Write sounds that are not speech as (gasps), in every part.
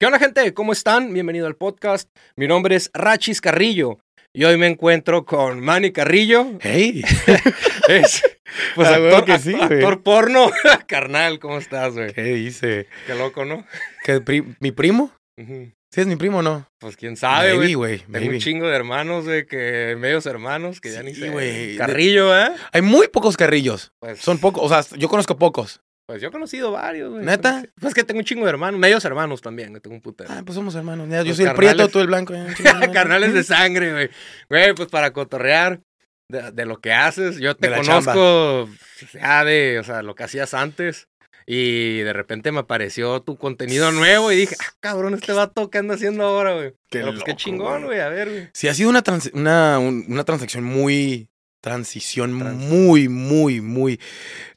¿Qué onda, gente? ¿Cómo están? Bienvenido al podcast. Mi nombre es Rachis Carrillo y hoy me encuentro con Manny Carrillo. Hey, (laughs) Es, (laughs) pues, Ah, actor, que sí, actor porno. (laughs) Carnal, ¿cómo estás, güey? ¿qué dice? Qué loco, ¿no? ¿Que pri- ¿Mi primo? ¿Sí es mi primo o no? Pues quién sabe, güey. güey. Tengo un chingo de hermanos, güey, que medios hermanos, que ya ni sé. Carrillo, ¿eh? Hay muy pocos carrillos. Pues, Son pocos, o sea, yo conozco pocos. Pues yo he conocido varios, güey. ¿Neta? Pues que tengo un chingo de hermanos, medios hermanos también, tengo un putero. Ah, pues somos hermanos. Ya, yo Los soy el carnales. prieto, tú el blanco. ya. (laughs) Carnales de sangre, güey. Güey, pues para cotorrear de, de lo que haces. Yo te conozco ya de, o sea, lo que hacías antes. Y de repente me apareció tu contenido nuevo y dije, ah, cabrón, este vato, ¿qué anda haciendo ahora, güey? Qué Pero pues qué chingón, güey. güey, a ver, güey. Sí, ha sido una, trans- una, un- una transacción muy. Transición Trans- muy, muy, muy.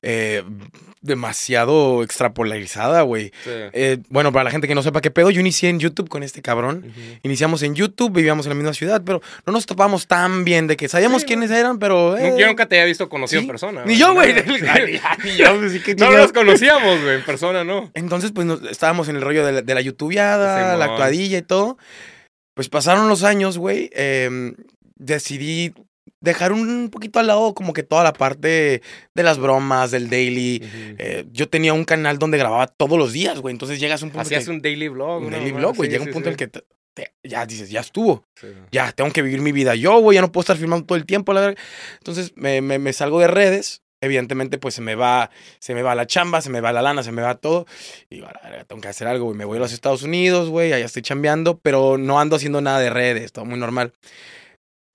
eh, demasiado extrapolarizada, güey. Sí. Eh, bueno, para la gente que no sepa qué pedo, yo inicié en YouTube con este cabrón. Iniciamos en YouTube, vivíamos en la misma ciudad, pero no nos topamos tan bien de que sabíamos Sí, quiénes eran, pero. eh, Yo nunca te había visto conocido sí. en persona. Ni yo, güey. Pues, No chingados. nos conocíamos, güey, en (laughs) persona, ¿no? Entonces, pues nos- estábamos en el rollo de la, de la youtubeada, la actuadilla y todo. Pues pasaron los años, güey. em, decidí dejar un poquito al lado como que toda la parte de las bromas, del daily. Eh, yo tenía un canal donde grababa todos los días, güey. Entonces llegas a un punto Hacías que- un daily vlog. un daily vlog, güey. Llega un punto sí. en que te- te- ya dices, ya estuvo. Sí. Ya, tengo que vivir mi vida yo, güey. Ya no puedo estar filmando todo el tiempo, la verdad. Entonces me, me- me salgo de redes. Evidentemente, pues se me va, se me va la chamba, se me va la lana, se me va todo. Y digo, "A la verga, tengo que hacer algo, güey. Me voy a los Estados Unidos, güey. Allá estoy chambeando, pero no ando haciendo nada de redes, todo muy normal.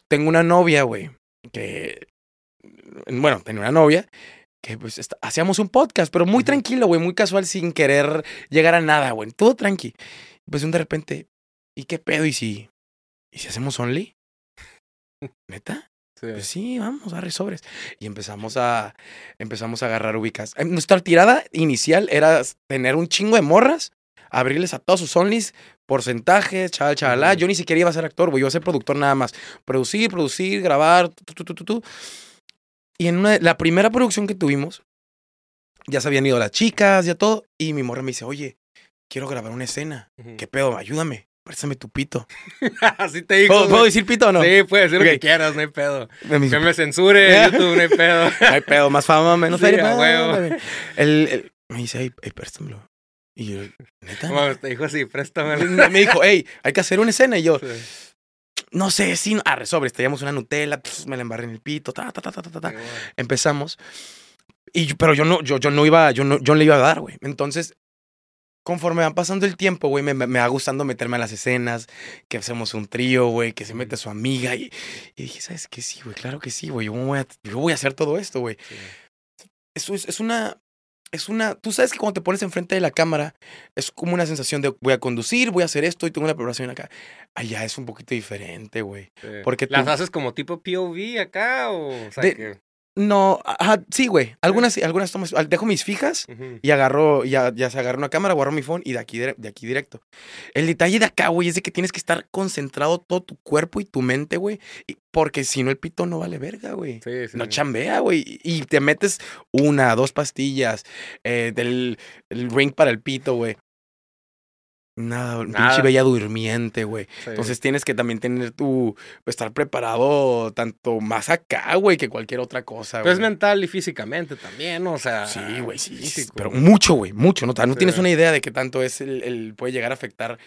Tengo una novia, güey, que. Bueno, tenía una novia que pues está- hacíamos un podcast, pero muy tranquilo, güey, muy casual, sin querer llegar a nada, güey. Todo tranqui. Pues de repente, ¿y qué pedo? ¿Y si, ¿y si hacemos Only? (laughs) ¿Neta? Sí. Pues sí, vamos, a sobres. Y empezamos a, empezamos a agarrar ubicas. Eh, Nuestra tirada inicial era tener un chingo de morras, abrirles a todos sus onlys, porcentajes, chaval, chavalá. Ujú. Yo ni siquiera iba a ser actor, güey, yo iba a ser productor nada más. Producir, producir, grabar, tu, tu, tu. Y en una, la primera producción que tuvimos, ya se habían ido las chicas, ya todo. Y mi morra me dice, oye, quiero grabar una escena. Ujú. ¿Qué pedo? Ayúdame. Préstame tu pito. (laughs) Así te digo. ¿Puedo, puedo decir pito o no? Sí, puedes decir lo Ok. que quieras, no hay pedo. (laughs) Me dice, Que me censure en YouTube, no hay pedo. (laughs) No hay pedo, más fama, menos Sí, feria. El, el- me dice, hey, préstamelo. Y yo, ¿neta? No mames, te dijo así, préstamelo. me dijo, hey, hay que hacer una escena. Y yo, Sí. no sé, sí, no. arre, sobres, traíamos una Nutella, me la embarré en el pito, ta, ta, ta, ta, ta, ta, ta. Empezamos. Y pero yo no, yo, yo no iba, yo no, yo no le iba a dar, güey. Entonces, conforme va pasando el tiempo, güey, me, me, va gustando meterme a las escenas, que hacemos un trío, güey, que se mete su amiga. Y, y dije, ¿sabes qué? Sí, güey, claro que sí, güey. Yo voy a, yo voy a hacer todo esto, güey. Sí. eso es, es una. Es una. Tú sabes que cuando te pones enfrente de la cámara, es como una sensación de voy a conducir, voy a hacer esto y tengo una preparación acá. Allá es un poquito diferente, güey. Sí. Porque ¿Las haces como tipo POV acá o...? o sea, De- que- No, ajá, sí, güey. Algunas, sí, algunas tomas. Dejo mis fijas y agarro, ya, ya se agarra una cámara, agarro mi phone y de aquí, de aquí directo. El detalle de acá, güey, es de que tienes que estar concentrado todo tu cuerpo y tu mente, güey. Porque si no, el pito no vale verga, güey. Sí, sí. No chambea, güey. Y te metes una, dos pastillas eh, del el ring para el pito, güey. Nada, pinche bella durmiente, güey. Sí. Entonces tienes que también tener tu. estar preparado tanto más acá, güey, que cualquier otra cosa, Pues es güey. mental y físicamente también. O sea... Sí, güey, sí. sí, físico. Pero mucho, güey, mucho, ¿no? No Sí. tienes una idea de qué tanto es el, el- puede llegar a afectar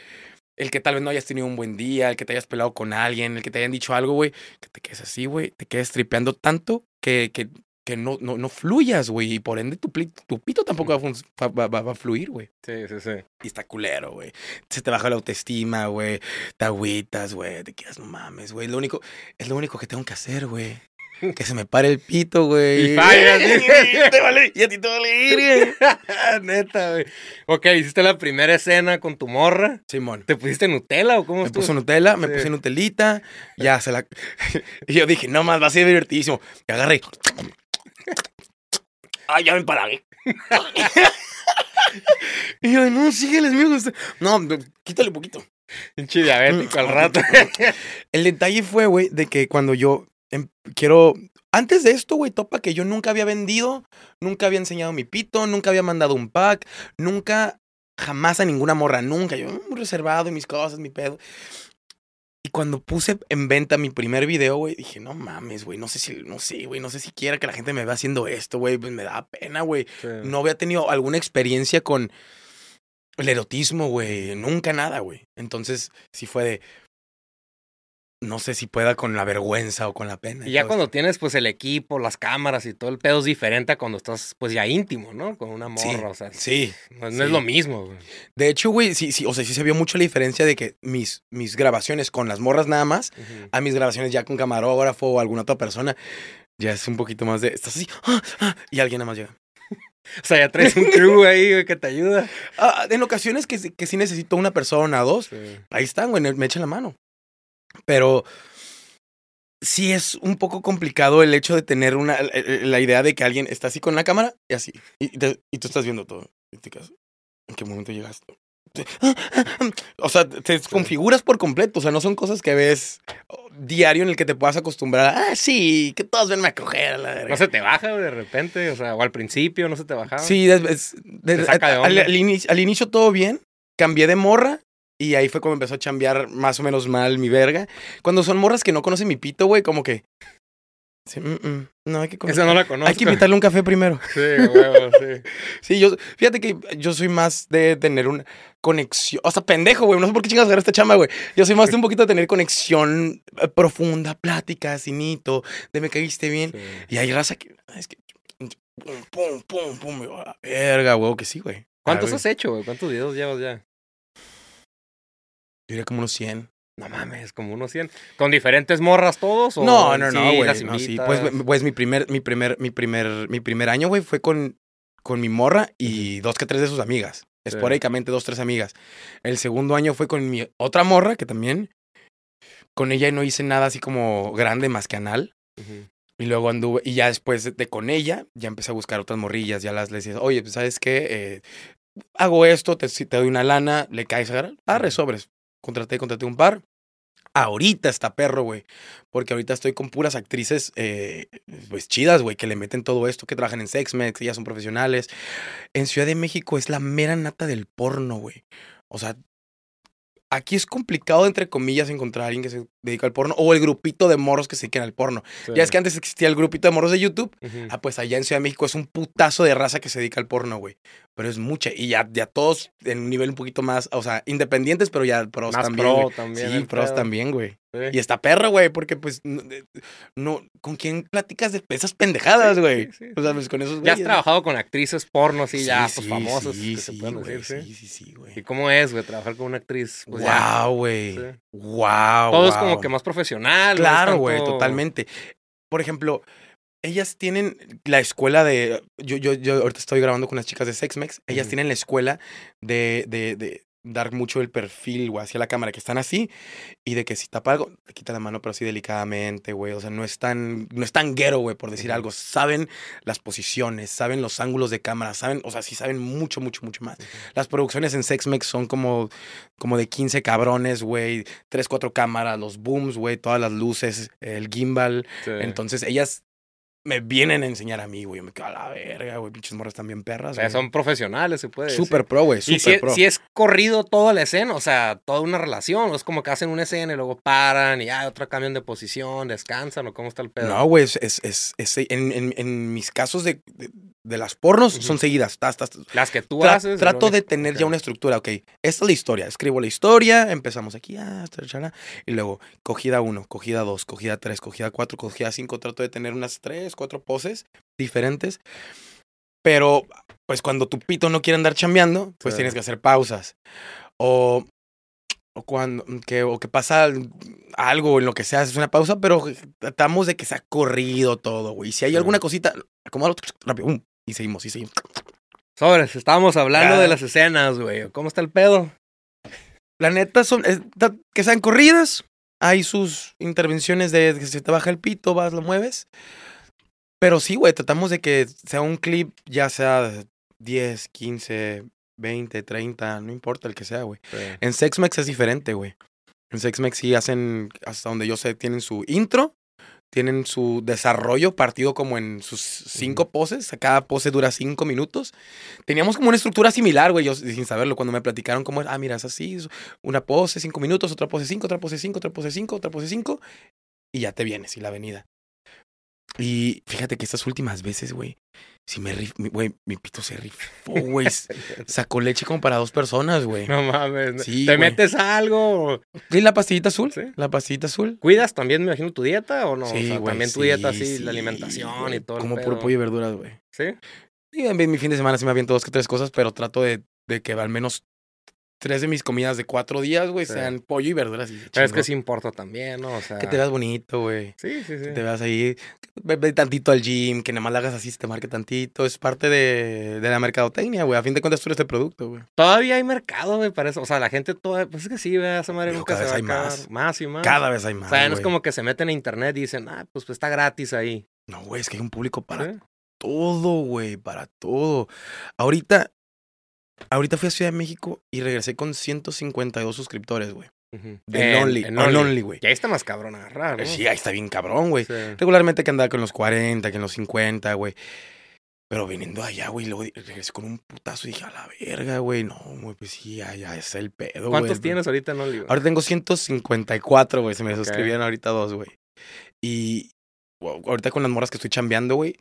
el que tal vez no hayas tenido un buen día, el que te hayas pelado con alguien, el que te hayan dicho algo, güey, que te quedes así, güey, te quedes tripeando tanto que, que, que no, no, no fluyas, güey, y por ende tu, tu pito tampoco va, a va, va- va- a fluir, güey. Sí, sí, sí. Y está culero, güey. Se te baja la autoestima, güey. Te agüitas, güey. Te quedas, no mames, güey. Lo único, es lo único que tengo que hacer, güey. (laughs) Que se me pare el pito, güey. Y fallas. (laughs) Te vale- y a ti te vale ir, güey. (laughs) Neta, güey. Ok, hiciste la primera escena con tu morra. Simón. ¿Te pusiste Nutella o cómo Me puso Nutella, me puse Nutelita, ya se la... y yo dije, no más, va a ser divertidísimo. Y agarré. Ay, ya me paré. (laughs) y yo, no, sígueles, me gusta. No, quítale un poquito. Pinche diabético al rato. El detalle fue, güey, de que cuando yo em- quiero. Antes de esto, güey, topa que yo nunca había vendido, nunca había enseñado mi pito, nunca había mandado un pack, nunca jamás a ninguna morra, nunca. Yo muy reservado y mis cosas, mi pedo. Y cuando puse en venta mi primer video, güey, dije, no mames, güey, no sé si, no sé, güey, no sé si quiera que la gente me vea haciendo esto, güey, pues me da pena, güey. Sí. No había tenido alguna experiencia con el erotismo, güey, nunca nada, güey. Entonces, sí fue de, no sé si pueda con la vergüenza o con la pena. Y ya cuando tienes pues el equipo, las cámaras y todo el pedo es diferente a cuando estás pues ya íntimo, ¿no? Con una Sí, morra, o sea, Sí, no, no sí. es lo mismo, güey. De hecho, güey, sí, sí, o sea, sí se vio mucho la diferencia de que mis, mis grabaciones con las morras nada más, a mis grabaciones ya con camarógrafo o alguna otra persona, ya es un poquito más de, estás así, ah, ah, y alguien nada más llega. (laughs) O sea, ya traes un crew ahí, güey, que te ayuda. Ah, en ocasiones que, sí- que sí necesito una persona o dos, Sí. ahí están, güey, me echan la mano. Pero sí es un poco complicado el hecho de tener una, eh, eh, la idea de que alguien está así con la cámara y así, y, te- y tú estás viendo todo. Y te quedas, ¿en qué momento llegaste? O sea, te configuras por completo, o sea, no son cosas que ves diario en el que te puedas acostumbrar. Ah, sí, que todos venme a coger la. No se te baja de repente, o sea, o al principio no se te bajaba. Sí, des- es- des- Te saca de al, onda. al inicio, al inicio todo bien. Cambié de morra y ahí fue cuando empezó a chambear más o menos mal mi verga. Cuando son morras que no conocen mi pito, güey, como que. sí, mm, mm, no, hay que. Esa no la conozco. Hay que invitarle un café primero. Sí, huevo, sí. (laughs) Sí, yo, fíjate que yo soy más de tener una conexión. O sea, pendejo, güey. No sé por qué chingas agarrar esta chamba, güey. Yo soy más de un poquito de tener conexión eh, profunda, plática, cinito, de me caíste bien. sí. Y hay raza que. ah, Es que. Pum, pum, pum, pum. verga, güey, que sí, güey. ¿Cuántos Ah, has hecho, güey? ¿Cuántos videos llevas ya? Yo diría como unos 100. No mames, como unos 100. ¿Con diferentes morras todos? O No, no, sí, no, güey. las no, sí. Pues, pues mi primer, mi primer, mi primer, mi primer año, güey, fue con, con mi morra y dos que tres de sus amigas. Sí. Esporádicamente, dos, tres amigas. El segundo año fue con mi otra morra, que también. Con ella no hice nada así como grande más que anal. Y luego anduve, y ya después de, de con ella, ya empecé a buscar otras morrillas. Ya las le decía, oye, pues, ¿sabes qué? Eh, hago esto, te, te doy una lana, le caes a agarrar. Arre, sobres. Contraté, contraté un par. Ahorita está perro, güey. Porque ahorita estoy con puras actrices, eh, pues chidas, güey, que le meten todo esto, que trabajan en Sexmex, ellas son profesionales. En Ciudad de México es la mera nata del porno, güey. O sea, aquí es complicado, entre comillas, encontrar a alguien que se dedica al porno o el grupito de morros que se dediquen al porno. Sí. Ya es que antes existía el grupito de morros de YouTube. Ah, pues allá en Ciudad de México es un putazo de raza que se dedica al porno, güey. Pero es mucha. Y ya, ya todos en un nivel un poquito más, o sea, independientes, pero ya pros Más también. pro también. Sí, pros pedo. también, güey. Sí. Y está perro, güey, porque pues no, no- ¿con quién platicas de esas pendejadas, güey? Sí, sí, O sea, pues con esos Ya has güeyes. trabajado con actrices porno, así, ya, pues sí, famosas, sí, que se sí, pueden güey, decir, sí. Sí, güey. ¿Y cómo es, güey, trabajar con una actriz? Pues wow, güey. Wow. Todo es como que más profesional. Claro, güey, tanto- totalmente. Por ejemplo, ellas tienen la escuela de. Yo, yo, yo ahorita estoy grabando con unas chicas de Sexmex. Ellas tienen la escuela de, de, de dar mucho el perfil, güey, hacia la cámara, que están así. Y de que si tapa algo, te quita la mano, pero así delicadamente, güey. O sea, no es tan, no es tan guero, güey, por decir algo. Saben las posiciones, saben los ángulos de cámara, saben, o sea, sí saben mucho, mucho, mucho más. Las producciones en Sexmex son como, como de 15 cabrones, güey. 3, 4 cámaras, los booms, güey, todas las luces, el gimbal. Sí. Entonces ellas me vienen a enseñar a mí, güey. Yo me quedo a la verga, güey. Pinches morras también O perras. sea, güey. son profesionales, se puede decir. Súper pro, güey. Y si, pro. si es corrido toda la escena, o sea, toda una relación, o es como que hacen una escena y luego paran y ya otra cambian de posición, descansan, o cómo está el pedo. No, güey, es, es, es, es- en, en, en mis casos de, de, de las pornos son seguidas. Tas, tas, tas. Las que tú Tra- haces. trato de tener ya una estructura, ok. Esta es la historia. Escribo la historia, empezamos aquí, ah, y luego cogida uno, cogida dos, cogida tres, cogida cuatro, cogida cinco. Trato de tener unas tres, cuatro poses diferentes. Pero, pues cuando tu pito no quiere andar chambeando, pues Sí. tienes que hacer pausas. O, o cuando que, o que pasa algo en lo que sea, haces una pausa, pero tratamos de que sea corrido todo, güey. Si hay Sí. alguna cosita, acomódalo rápido, pum, y seguimos, y seguimos. Sobres, estábamos hablando Ya. de las escenas, güey. ¿Cómo está el pedo? La neta son es- da- que sean corridas. Hay sus intervenciones de que se te baja el pito, vas, lo mueves. Pero sí, güey, tratamos de que sea un clip, ya sea de 10, 15, 20, 30, no importa el que sea, güey. En Sexmex es diferente, güey. En Sexmex sí hacen, hasta donde yo sé, tienen su intro, tienen su desarrollo partido como en sus cinco poses. Cada pose dura cinco minutos. Teníamos como una estructura similar, güey, yo sin saberlo. Cuando me platicaron cómo ah, mira, es así. Una pose, cinco minutos, otra pose, cinco, otra pose, cinco, otra pose, cinco, otra pose, cinco. Y ya te vienes, y la avenida. Y fíjate que estas últimas veces, güey, si me rif, güey, mi pito se rifó, güey. (laughs) Sacó leche como para dos personas, güey. No mames. Sí, ¿Te güey. metes algo? ¿Y la pastillita azul? Sí. La pastillita azul. ¿Cuidas también, me imagino, tu dieta o no? Sí, o sea, güey, también tu sí, dieta así, sí, la alimentación güey. y todo. Como puro pollo y verduras, güey. ¿Sí? Y en mi fin de semana sí me aviento dos que tres cosas, pero trato de, de que al menos tres de mis comidas de cuatro días, güey, Sí. sean pollo y verduras. Y Pero es que sí importa también, ¿no? O sea. Que te veas bonito, güey. Sí, sí, sí. Que te veas ahí, ve, tantito al gym, que nada más le hagas así, se te marque tantito. Es parte de, de la mercadotecnia, güey. A fin de cuentas tú eres el producto, güey. Todavía hay mercado, güey, para eso. O sea, la gente todavía. Pues es que sí, güey, esa madre nunca cada se va a vez hay acabar. más. Más y más. Cada vez hay más, O sea, no es como que se meten a internet y dicen, ah, pues, pues está gratis ahí. No, güey, es que hay un público para ¿Sí? todo, güey, para todo. Ahorita, ahorita fui a Ciudad de México y regresé con 152 suscriptores, güey. Ujú. De En- Only, en. Only, güey. Y ahí está más cabrón agarrar, ¿no? Sí, ahí está bien cabrón, güey. Sí. Regularmente que andaba con los 40, que en los 50, güey. Pero viniendo allá, güey, luego regresé con un putazo y dije, a la verga, güey. No, güey, pues sí, allá es el pedo, güey. ¿Cuántos tienes ahorita en Only? güey? Ahora tengo 154, güey. Se me Ok. suscribieron ahorita dos, güey. Y wow, ahorita con las morras que estoy chambeando, güey.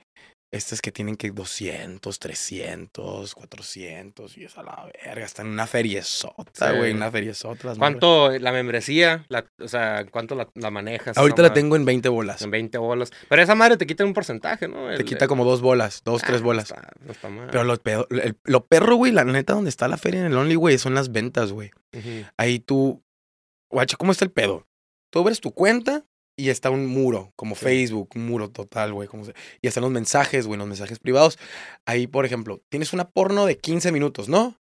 Estas que tienen que 200, 300, 400. Y es a la verga. Están en una feriezota, Sí. güey. Una feriezota. ¿Cuánto la membresía? La, o sea, ¿cuánto la, la manejas? Ahorita la madre? tengo en 20 bolas. En 20 bolas. Pero esa madre te quita un porcentaje, ¿no? Te quita como dos bolas, dos, Ah, tres no bolas. está- no está mal. Pero lo, pedo- el- lo perro, güey, la neta, donde está la feria en el Only, güey, son las ventas, güey. Ahí tú. Guacha, ¿cómo está el pedo? Tú abres tu cuenta y está un muro, como Sí. Facebook, un muro total, güey. como se- Y están los mensajes, güey, los mensajes privados. Ahí, por ejemplo, tienes una porno de 15 minutos, ¿no?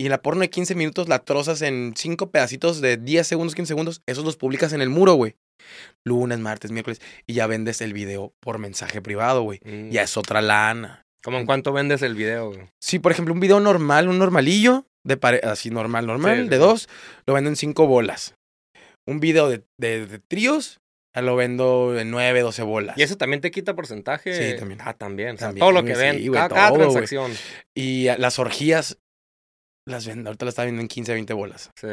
Y la porno de 15 minutos la trozas en cinco pedacitos de 10 segundos, 15 segundos. Esos los publicas en el muro, güey. Lunes, martes, miércoles. Y ya vendes el video por mensaje privado, güey. Mm. Ya es otra lana. ¿Cómo en cuánto vendes el video? güey? Sí, por ejemplo, un video normal, un normalillo, de pare- así normal, normal, Sí, de sí. dos, lo vendo en cinco bolas. Un video de, de, de tríos, ya lo vendo en nueve, doce bolas. ¿Y eso también te quita porcentaje? Sí, también. Ah, también. O sea, También, todo lo que ven, sí, cada, cada todo, güey. transacción. Y a- las orgías, las vendo, ahorita las está viendo en 15, 20 bolas. Sí.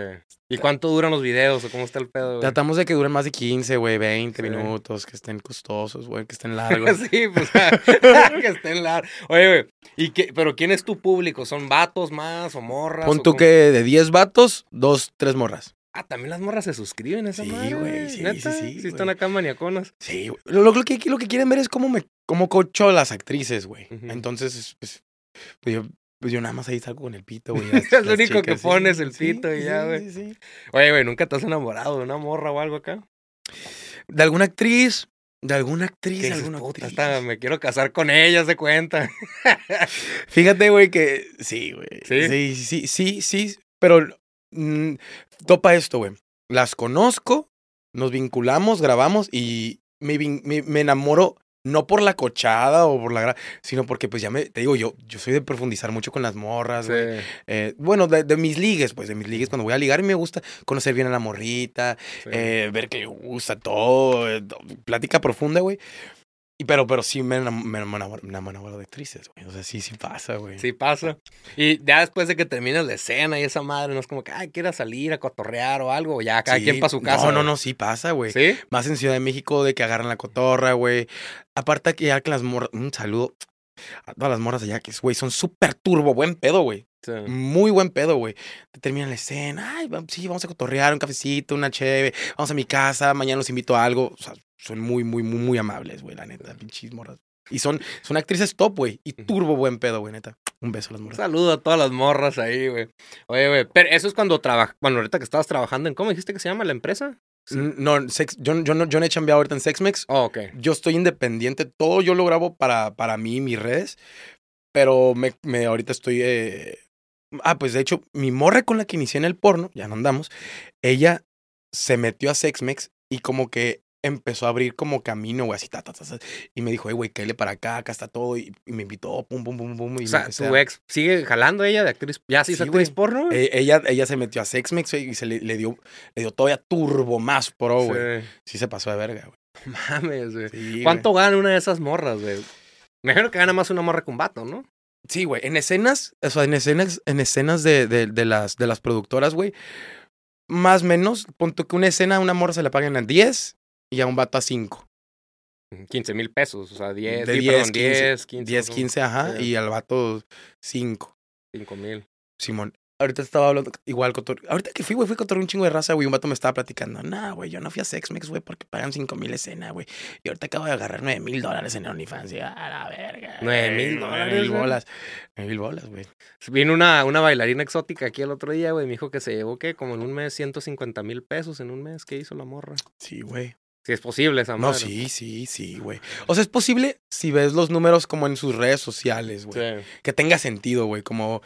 ¿Y cuánto duran los videos o cómo está el pedo? güey? Tratamos de que duren más de 15, güey, 20 Sí. minutos, que estén costosos, güey, que estén (laughs) largos. sí, (laughs) pues (laughs) que estén largos. Oye, güey, ¿y qué, pero quién es tu público? ¿Son vatos más o morras? Pon tú que de 10 vatos, dos, tres morras. Ah, también las morras se suscriben a esa Sí, madre. güey, sí, ¿Neta? sí, sí, Sí, están acá maniaconas. Sí, güey. Lo, lo- que, lo que quieren ver es cómo me cómo cocho a las actrices, güey. Entonces, pues, pues yo, pues yo nada más ahí salgo con el pito, güey. (laughs) Es lo único que chicas, sí, pones, el pito y ya, güey. sí, sí. Oye, güey, ¿nunca te has enamorado de una morra o algo acá? De alguna actriz, de alguna actriz, ¿Qué alguna puta, actriz. esta, me quiero casar con ella, se cuenta. Fíjate, güey, que sí, güey. ¿Sí? Sí, sí, sí, sí, pero mm, topa esto, güey. Las conozco, nos vinculamos, grabamos y me, me, me enamoro no por la cochada o por la gra- sino porque pues ya me te digo yo yo soy de profundizar mucho con las morras, güey. Eh, bueno, de, de mis ligues, pues de mis ligues cuando voy a ligar me gusta conocer bien a la morrita, sí. eh, ver que le gusta todo, eh, plática profunda, güey. Y pero, pero sí me enam- me enamoro, me enamoro de actrices, güey. O sea, sí, sí pasa, güey. Sí pasa. Y ya después de que termines la escena y esa madre, no es como que, ay, quiera salir a cotorrear o algo, ya cada Sí, quien para su casa. No, no, no, sí pasa, güey. ¿Sí? Más en Ciudad de México de que agarran la cotorra, güey. Aparte que ya que las morras, un saludo a todas las morras allá que, güey, son súper turbo, buen pedo, güey. Sí. Muy buen pedo, güey. Te terminan la escena, ay, sí, vamos a cotorrear, un cafecito, una cheve, vamos a mi casa, mañana los invito a algo. O sea, son muy, muy, muy, muy amables, güey, la neta, pinches morras. Y son, son actrices top, güey, y turbo buen pedo, güey, neta. Un beso a las Un morras. saludo a todas las morras ahí, güey. Oye, güey, pero eso es cuando trabajas, bueno, ahorita que estabas trabajando en, ¿cómo dijiste que se llama la empresa? No, sex- yo, yo, no, yo no he chambeado ahorita en Sexmex. Oh, ok. yo estoy independiente, todo yo lo grabo para, para mí y mis redes, pero me, me ahorita estoy... eh, Ah, pues de hecho, mi morra con la que inicié en el porno, ya no andamos, ella se metió a Sexmex y como que empezó a abrir como camino, güey, así, ta, ta, ta, ta, y me dijo, hey, güey, cállale para acá, acá está todo, y, y me invitó, pum, pum, pum, pum, y O me sea, tu ex sigue jalando ella de actriz. ¿Ya sí es Sí, actriz güey. porno? güey? Eh, ella, ella se metió a Sexmex y se le, le dio, le dio todavía turbo más pro, güey. Sí. Sí se pasó de verga, güey. (laughs) Mames, güey. Sí, ¿Cuánto gana una de esas morras, güey? Me imagino que gana más una morra con vato, ¿no? Sí, güey. En escenas, o sea, en escenas, en escenas de, de, de las, de las productoras, güey. Más o menos, punto que una escena a una morra se le pagan a 10 y a un vato a 5. 15 mil pesos, o sea, 10, De sí, 10, perdón, 15, 10, 15. 10, 15, ajá. Sí. Y al vato 5. 5 mil. Simón. Ahorita estaba hablando igual con Ahorita que fui, güey, fui con un chingo de raza, güey. Un vato me estaba platicando. Nah, güey, yo no fui a Sexmex, güey, porque pagan 5 mil escena, güey. Y ahorita acabo de agarrar 9 mil dólares en OnlyFans. Y a la verga. ¿Nueve mil dólares, nueve mil güey? bolas. 9 mil bolas, güey. Vino una, una bailarina exótica aquí el otro día, güey. Me dijo que se llevó, ¿qué? Como en un mes, 150 mil pesos en un mes. ¿Qué hizo la morra? Sí, güey. Si es posible esa No, madre. sí, sí, sí, güey. O sea, es posible si ves los números como en sus redes sociales, güey. Sí. Que tenga sentido, güey. Como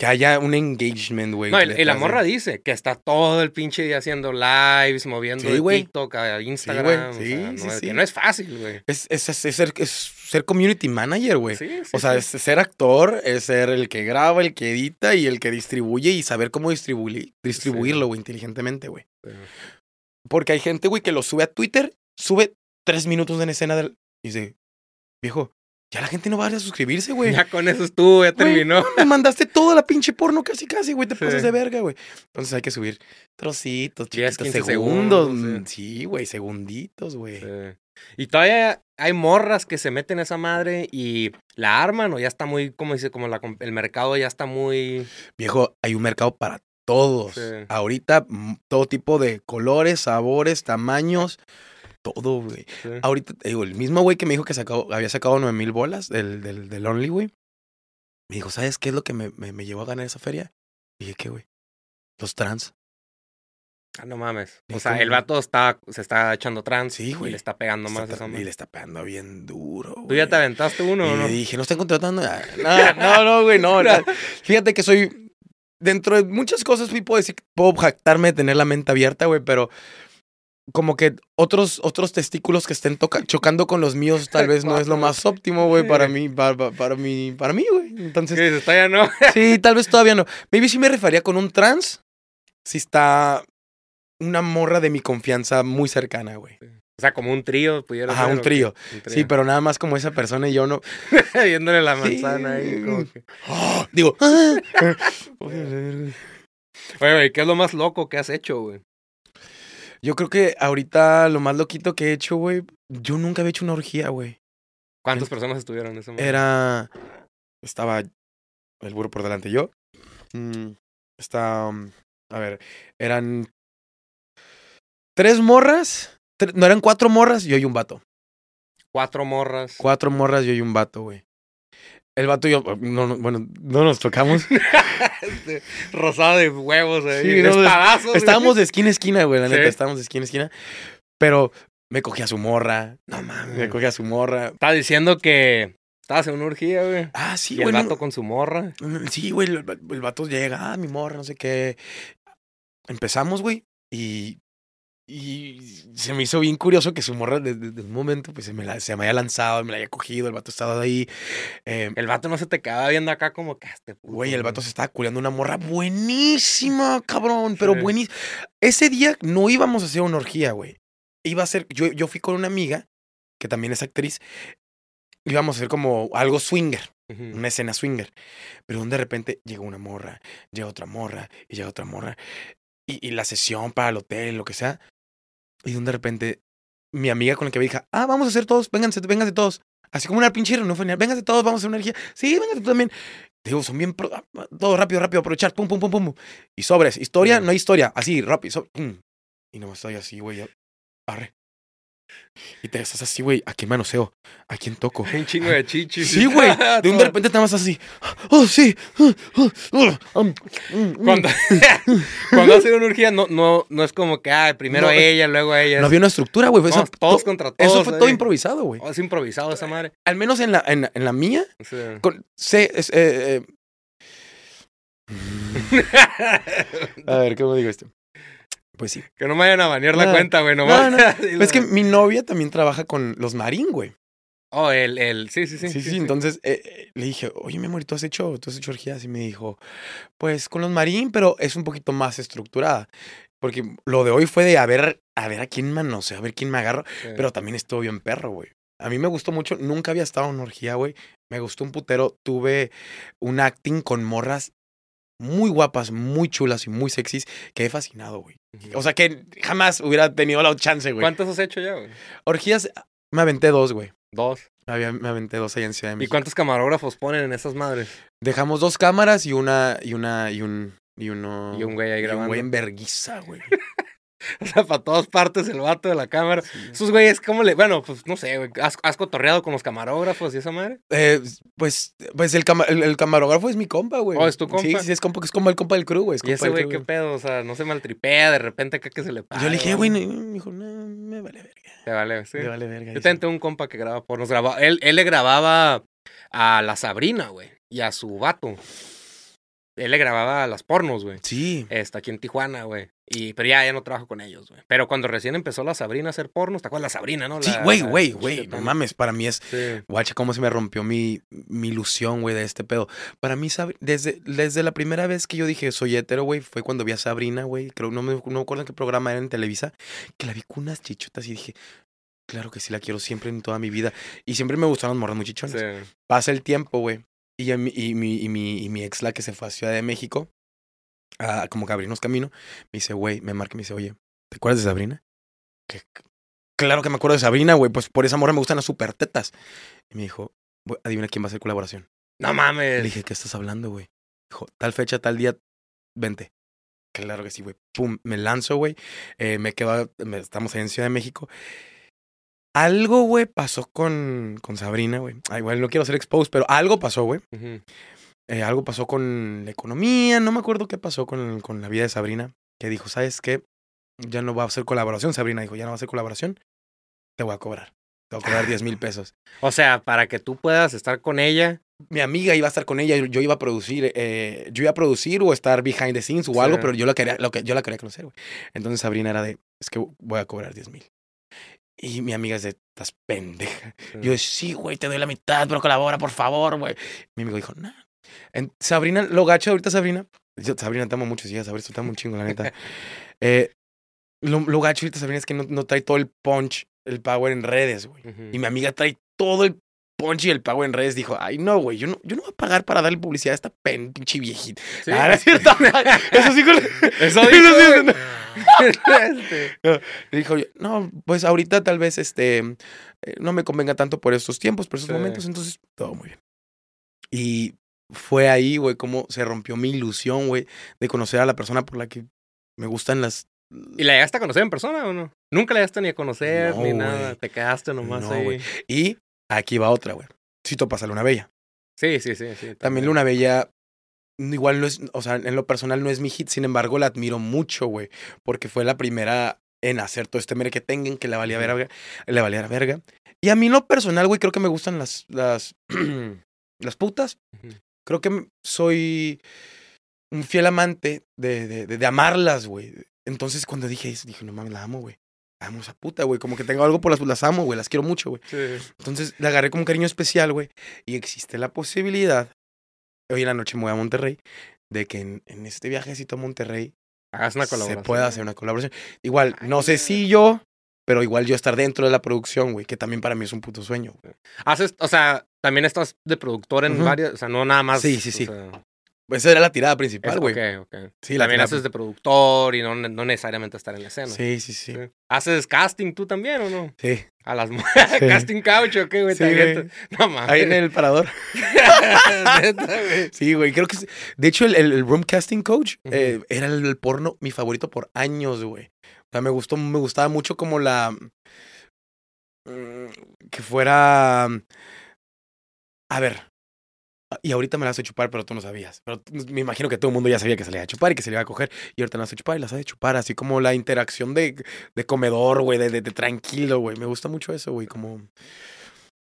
que haya un engagement, güey. No, y, la de- morra dice que está todo el pinche día haciendo lives, moviendo Sí, de güey. TikTok a Instagram. güey. o Sí, sea, sí, no, es, sí. que no es fácil, güey. Es, es, es- ser, es ser community manager, güey. Sí, sí, O sea, es ser actor, es ser el que graba, el que edita y el que distribuye y saber cómo distribuir, distribuirlo, güey, inteligentemente, güey. Porque hay gente, güey, que lo sube a Twitter, sube tres minutos en escena del... y dice, viejo, ya la gente no va a suscribirse, güey. Ya con eso estuvo, ya Güey, terminó. Me mandaste toda la pinche porno casi, casi, güey. Te Sí. pasas de verga, güey. Entonces hay que subir trocitos, 10, chiquitos, 15 segundos. segundos, mm, Sí, güey, segunditos, güey. Sí. Y todavía hay morras que se meten a esa madre y la arman o ya está muy, como dice, como la, el mercado ya está muy... Viejo, hay un mercado para todos. Ahorita, mm, todo tipo de colores, sabores, tamaños, todo, güey. sí. Ahorita, te digo, el mismo güey que me dijo que había sacado nueve mil bolas del, del, del Only, güey. Me dijo, ¿sabes qué es lo que me, me, me llevó a ganar esa feria? dije, ¿qué, güey? Los trans. Ah, no mames. O ¿Y sea, el vato está, se está echando trans Sí, y güey. le está pegando más Está esa tra- y le está pegando bien duro, güey. ¿Tú ya te aventaste uno Y o no? le dije, no están contratando. (laughs) No, no, no, güey, no. Fíjate que soy. Dentro de muchas cosas, puedo decir, puedo jactarme de tener la mente abierta, güey, pero como que otros, otros testículos que estén toca- chocando con los míos tal vez no es lo más óptimo, güey, para Sí. mí, para, para, para mí, para mí, güey. ¿Qué Entonces, dices? ¿Todavía no? (laughs) sí, tal vez todavía no. Maybe sí me refería con un trans, si está una morra de mi confianza muy cercana, güey. O sea, como un trío pudiera Ajá, ser, un trío. Un Sí, pero nada más como esa persona y yo no. (laughs) Viéndole la Sí. manzana ahí. Como que... (gasps) Digo, (laughs) ah. Oye, güey, ¿qué es lo más loco que has hecho, güey? Yo creo que ahorita lo más loquito que he hecho, güey, yo nunca había hecho una orgía, güey. ¿Cuántas personas estuvieron en ese momento? Era. Estaba el burro por delante yo. Mm, Está. um, a ver, eran. Tres morras. tre- no, eran cuatro morras y yo y un vato. Cuatro morras. Cuatro morras y yo y un vato, güey. El vato y yo, no, no, bueno, no nos tocamos. (laughs) Este, rosada de huevos ahí. Sí, de espadazos. güey. Estábamos de esquina a esquina, güey, la Sí. neta, estábamos de esquina a esquina. Pero me cogía su morra. No mames. Me cogía su morra. Estaba diciendo que estabas en una urgía, güey. Ah, sí, y el güey. vato con su morra. Mm, Sí, güey, el, el vato llega, ah, mi morra, no sé qué. Empezamos, güey, y, y se me hizo bien curioso que su morra desde, desde un momento pues se me, la, se me haya lanzado, me la haya cogido, el vato estaba ahí. Eh, El vato no se te quedaba viendo acá como que "Ah, este Güey, el vato se estaba culeando una morra buenísima, cabrón, pero Sí. buenísima. Ese día no íbamos a hacer una orgía, güey. Iba a ser, yo, yo fui con una amiga, que también es actriz, íbamos a hacer como algo swinger. Una escena swinger. Pero de repente llega una morra, llega otra morra y llega otra morra. Y, y la sesión para el hotel, lo que sea. Y de repente mi amiga con la que me dijo, ah, vamos a hacer todos, vénganse, vénganse todos. Así como una pinche reunión familiar, vénganse todos, vamos a hacer una energía. Sí, vénganse tú también. Digo, son bien, pro- todo rápido, rápido, aprovechar, pum, pum, pum, pum. Y sobres, historia, no hay historia, así, rápido, so- pum. Y no estoy así, güey, arre. Y te estás así, güey, ¿a quién manoseo? ¿A quién toco? Un chingo de chichis. Sí, güey. (laughs) De un de repente te vas así. Oh, sí. Cuando, (laughs) cuando haces una urgía, no, no, no es como que, ah, primero No, ella, luego ella. No había una estructura, güey. No, todos to- contra todos. Eso fue todo improvisado, güey. Oh, es improvisado esa madre. Al menos en la, en, en la mía. Sí. Con, es, eh, eh. (laughs) A ver, ¿cómo digo esto? Pues sí. que no me vayan a banear la No, cuenta, güey. no, nomás. no. (laughs) Es que mi novia también trabaja con los marín, güey. Oh, el, el, sí, sí, sí. Sí, sí, entonces eh, eh, le dije, oye, mi amor, ¿y ¿tú has hecho, tú has hecho orgías? Y me dijo, pues con los marín, pero es un poquito más estructurada. Porque lo de hoy fue de a ver, a ver a quién manoseo, a ver quién me agarro. Sí. Pero también estuvo bien perro, güey. A mí me gustó mucho. Nunca había estado en una orgía, güey. Me gustó un putero. Tuve un acting con morras muy guapas, muy chulas y muy sexys. Quedé fascinado, güey. O sea que jamás hubiera tenido la chance, güey. ¿Cuántos has hecho ya, güey? Orgías, me aventé dos, güey. Dos. Había- Me aventé dos allá en Ciudad de ¿Y México. cuántos camarógrafos ponen en esas madres? Dejamos dos cámaras y una, y una, y un, y uno. Y un güey ahí y un grabando. güey en verguiza, güey. (laughs) (laughs) O sea, para todas partes el vato de la cámara. Esos güeyes, ¿cómo le...? Bueno, pues no sé, güey. ¿Has, has cotorreado con los camarógrafos y esa madre? Eh, pues, pues el, cama- el, el camarógrafo es mi compa, güey. Oh, ¿es tu compa? Sí, sí, es, compa, es como el compa del crew, güey. es Y compa ese del güey, crew, ¿qué pedo? O sea, no se maltripea, de repente acá que se le pasa. Yo le dije, güey, no, me dijo, no, me vale verga. Te vale, sí. Me vale verga. Yo tengo un compa que graba pornos. Graba, él, él le grababa a la Sabrina, güey. Y a su vato. Él le grababa las pornos, güey. Sí. Está aquí en Tijuana, güey. Y, pero ya, ya no trabajo con ellos, güey. Pero cuando recién empezó la Sabrina a hacer pornos, ¿te acuerdas la Sabrina, no? Sí, güey, güey, güey. No mames, para mí es. Sí. Guacha, cómo se me rompió mi, mi ilusión, güey, de este pedo. Para mí, desde, desde la primera vez que yo dije soy hetero, güey, fue cuando vi a Sabrina, güey. Creo, no me, no me acuerdo en qué programa era en Televisa, que la vi con unas chichotas y dije, claro que sí la quiero siempre en toda mi vida. Y siempre me gustaron morras muy chichonas. Sí. Pasa el tiempo, güey. Y, mi- y, mi, y, mi, y mi ex, la que se fue a Ciudad de México, a, como que abrirnos camino, me dice, güey, me marca y me dice, oye, ¿te acuerdas de Sabrina? "Que- Claro que me acuerdo de Sabrina, güey, pues por esa morra me gustan las super tetas. Y me dijo, "Güey, adivina quién va a hacer colaboración. No Le mames. dije, ¿qué estás hablando, güey? Dijo, tal fecha, tal día, vente. Claro que sí, güey. Pum, me lanzo, güey. Eh, me quedo, me- estamos ahí en Ciudad de México. Algo, güey, pasó con, con Sabrina, güey. Ay, igual no quiero ser exposed, pero algo pasó, güey. Eh, algo pasó con la economía, no me acuerdo qué pasó con, con la vida de Sabrina. Que dijo, ¿sabes qué? Ya no va a hacer colaboración. Sabrina dijo, ya no va a hacer colaboración. Te voy a cobrar. Te voy a cobrar 10 mil (laughs) pesos. O sea, para que tú puedas estar con ella. mi amiga iba a estar con ella, yo- yo iba a producir, eh, yo iba a producir o estar behind the scenes o Sí. algo, pero yo la quería, lo que, yo la quería conocer, güey. Entonces Sabrina era de, es que voy a cobrar 10 mil. Y mi amiga es de, estás pendeja. Yo, sí, güey, te doy la mitad, pero colabora, por favor, güey. Mi amigo dijo, no. Sabrina, lo gacho ahorita, Sabrina. Yo, Sabrina, te amo mucho, sí, ya sabes, te amo un chingo, la neta. (laughs) Eh, lo, lo gacho ahorita, Sabrina, es que no, no trae todo el punch, el power en redes, güey. Y mi amiga trae todo el punch y el pago en redes. Dijo, ay, no, güey, yo no, yo no voy a pagar para darle publicidad a esta pen- pinche viejita. Sí. Ah, no es cierto. (laughs) Eso sí, Eso Eso dijo, sí. Este, Le dijo, no, pues ahorita tal vez este eh, no me convenga tanto por estos tiempos, por estos Sí. momentos, entonces todo muy bien. Y fue ahí, güey, como se rompió mi ilusión, güey, de conocer a la persona por la que me gustan las. ¿Y la llegaste a conocer en persona o no? Nunca la llegaste ni a conocer No, ni nada. Te quedaste nomás No, ahí. güey. Y aquí va otra, güey. Si topas a Luna Bella. Sí, sí, sí, sí. También Luna Bella, igual no es, o sea, en lo personal no es mi hit, sin embargo la admiro mucho, güey, porque fue la primera en hacer todo este mere que tengan, que le valía verga, le valía la verga. Y a mí en lo personal, güey, creo que me gustan las, las, (clears throat) las putas. Creo que soy un fiel amante de, de, de, de amarlas, güey. Entonces cuando dije eso, dije, no mames, la amo, güey. Amo a esa puta, güey. Como que tengo algo por las, las amo, güey. Las quiero mucho, güey. Sí. Entonces le agarré como un cariño especial, güey. Y existe la posibilidad, hoy en la noche me voy a Monterrey, de que en, en este viajecito a Monterrey Hagas una se colaboración. pueda hacer una colaboración. Igual, no sé si yo, pero igual yo estar dentro de la producción, güey, que también para mí es un puto sueño. güey. Haces, o sea, también estás de productor en Ujú. varias, o sea, no nada más. Sí, sí, sí. sea, Esa era la tirada principal, güey. ok, ok. Sí, la también tirada- haces de productor y no, no necesariamente estar en la escena. Sí, sí, sí. Sí. ¿Haces casting tú también o no? Sí. A las mu- (laughs) casting couch o qué, güey. Sí, güey. No mames. Ahí en el parador. (laughs) Sí, güey, creo que sí. De hecho, el, el- room casting coach eh, era el, el porno mi favorito por años, güey. O sea, me gustó, me gustaba mucho como la. mm, que fuera. A ver. Y ahorita me la hace chupar, pero tú no sabías. Pero me imagino que todo el mundo ya sabía que se le iba a chupar y que se le iba a coger. Y ahorita me la hace chupar y la sabe chupar. Así como la interacción de, de comedor, güey, de, de- de tranquilo, güey. Me gusta mucho eso, güey. Como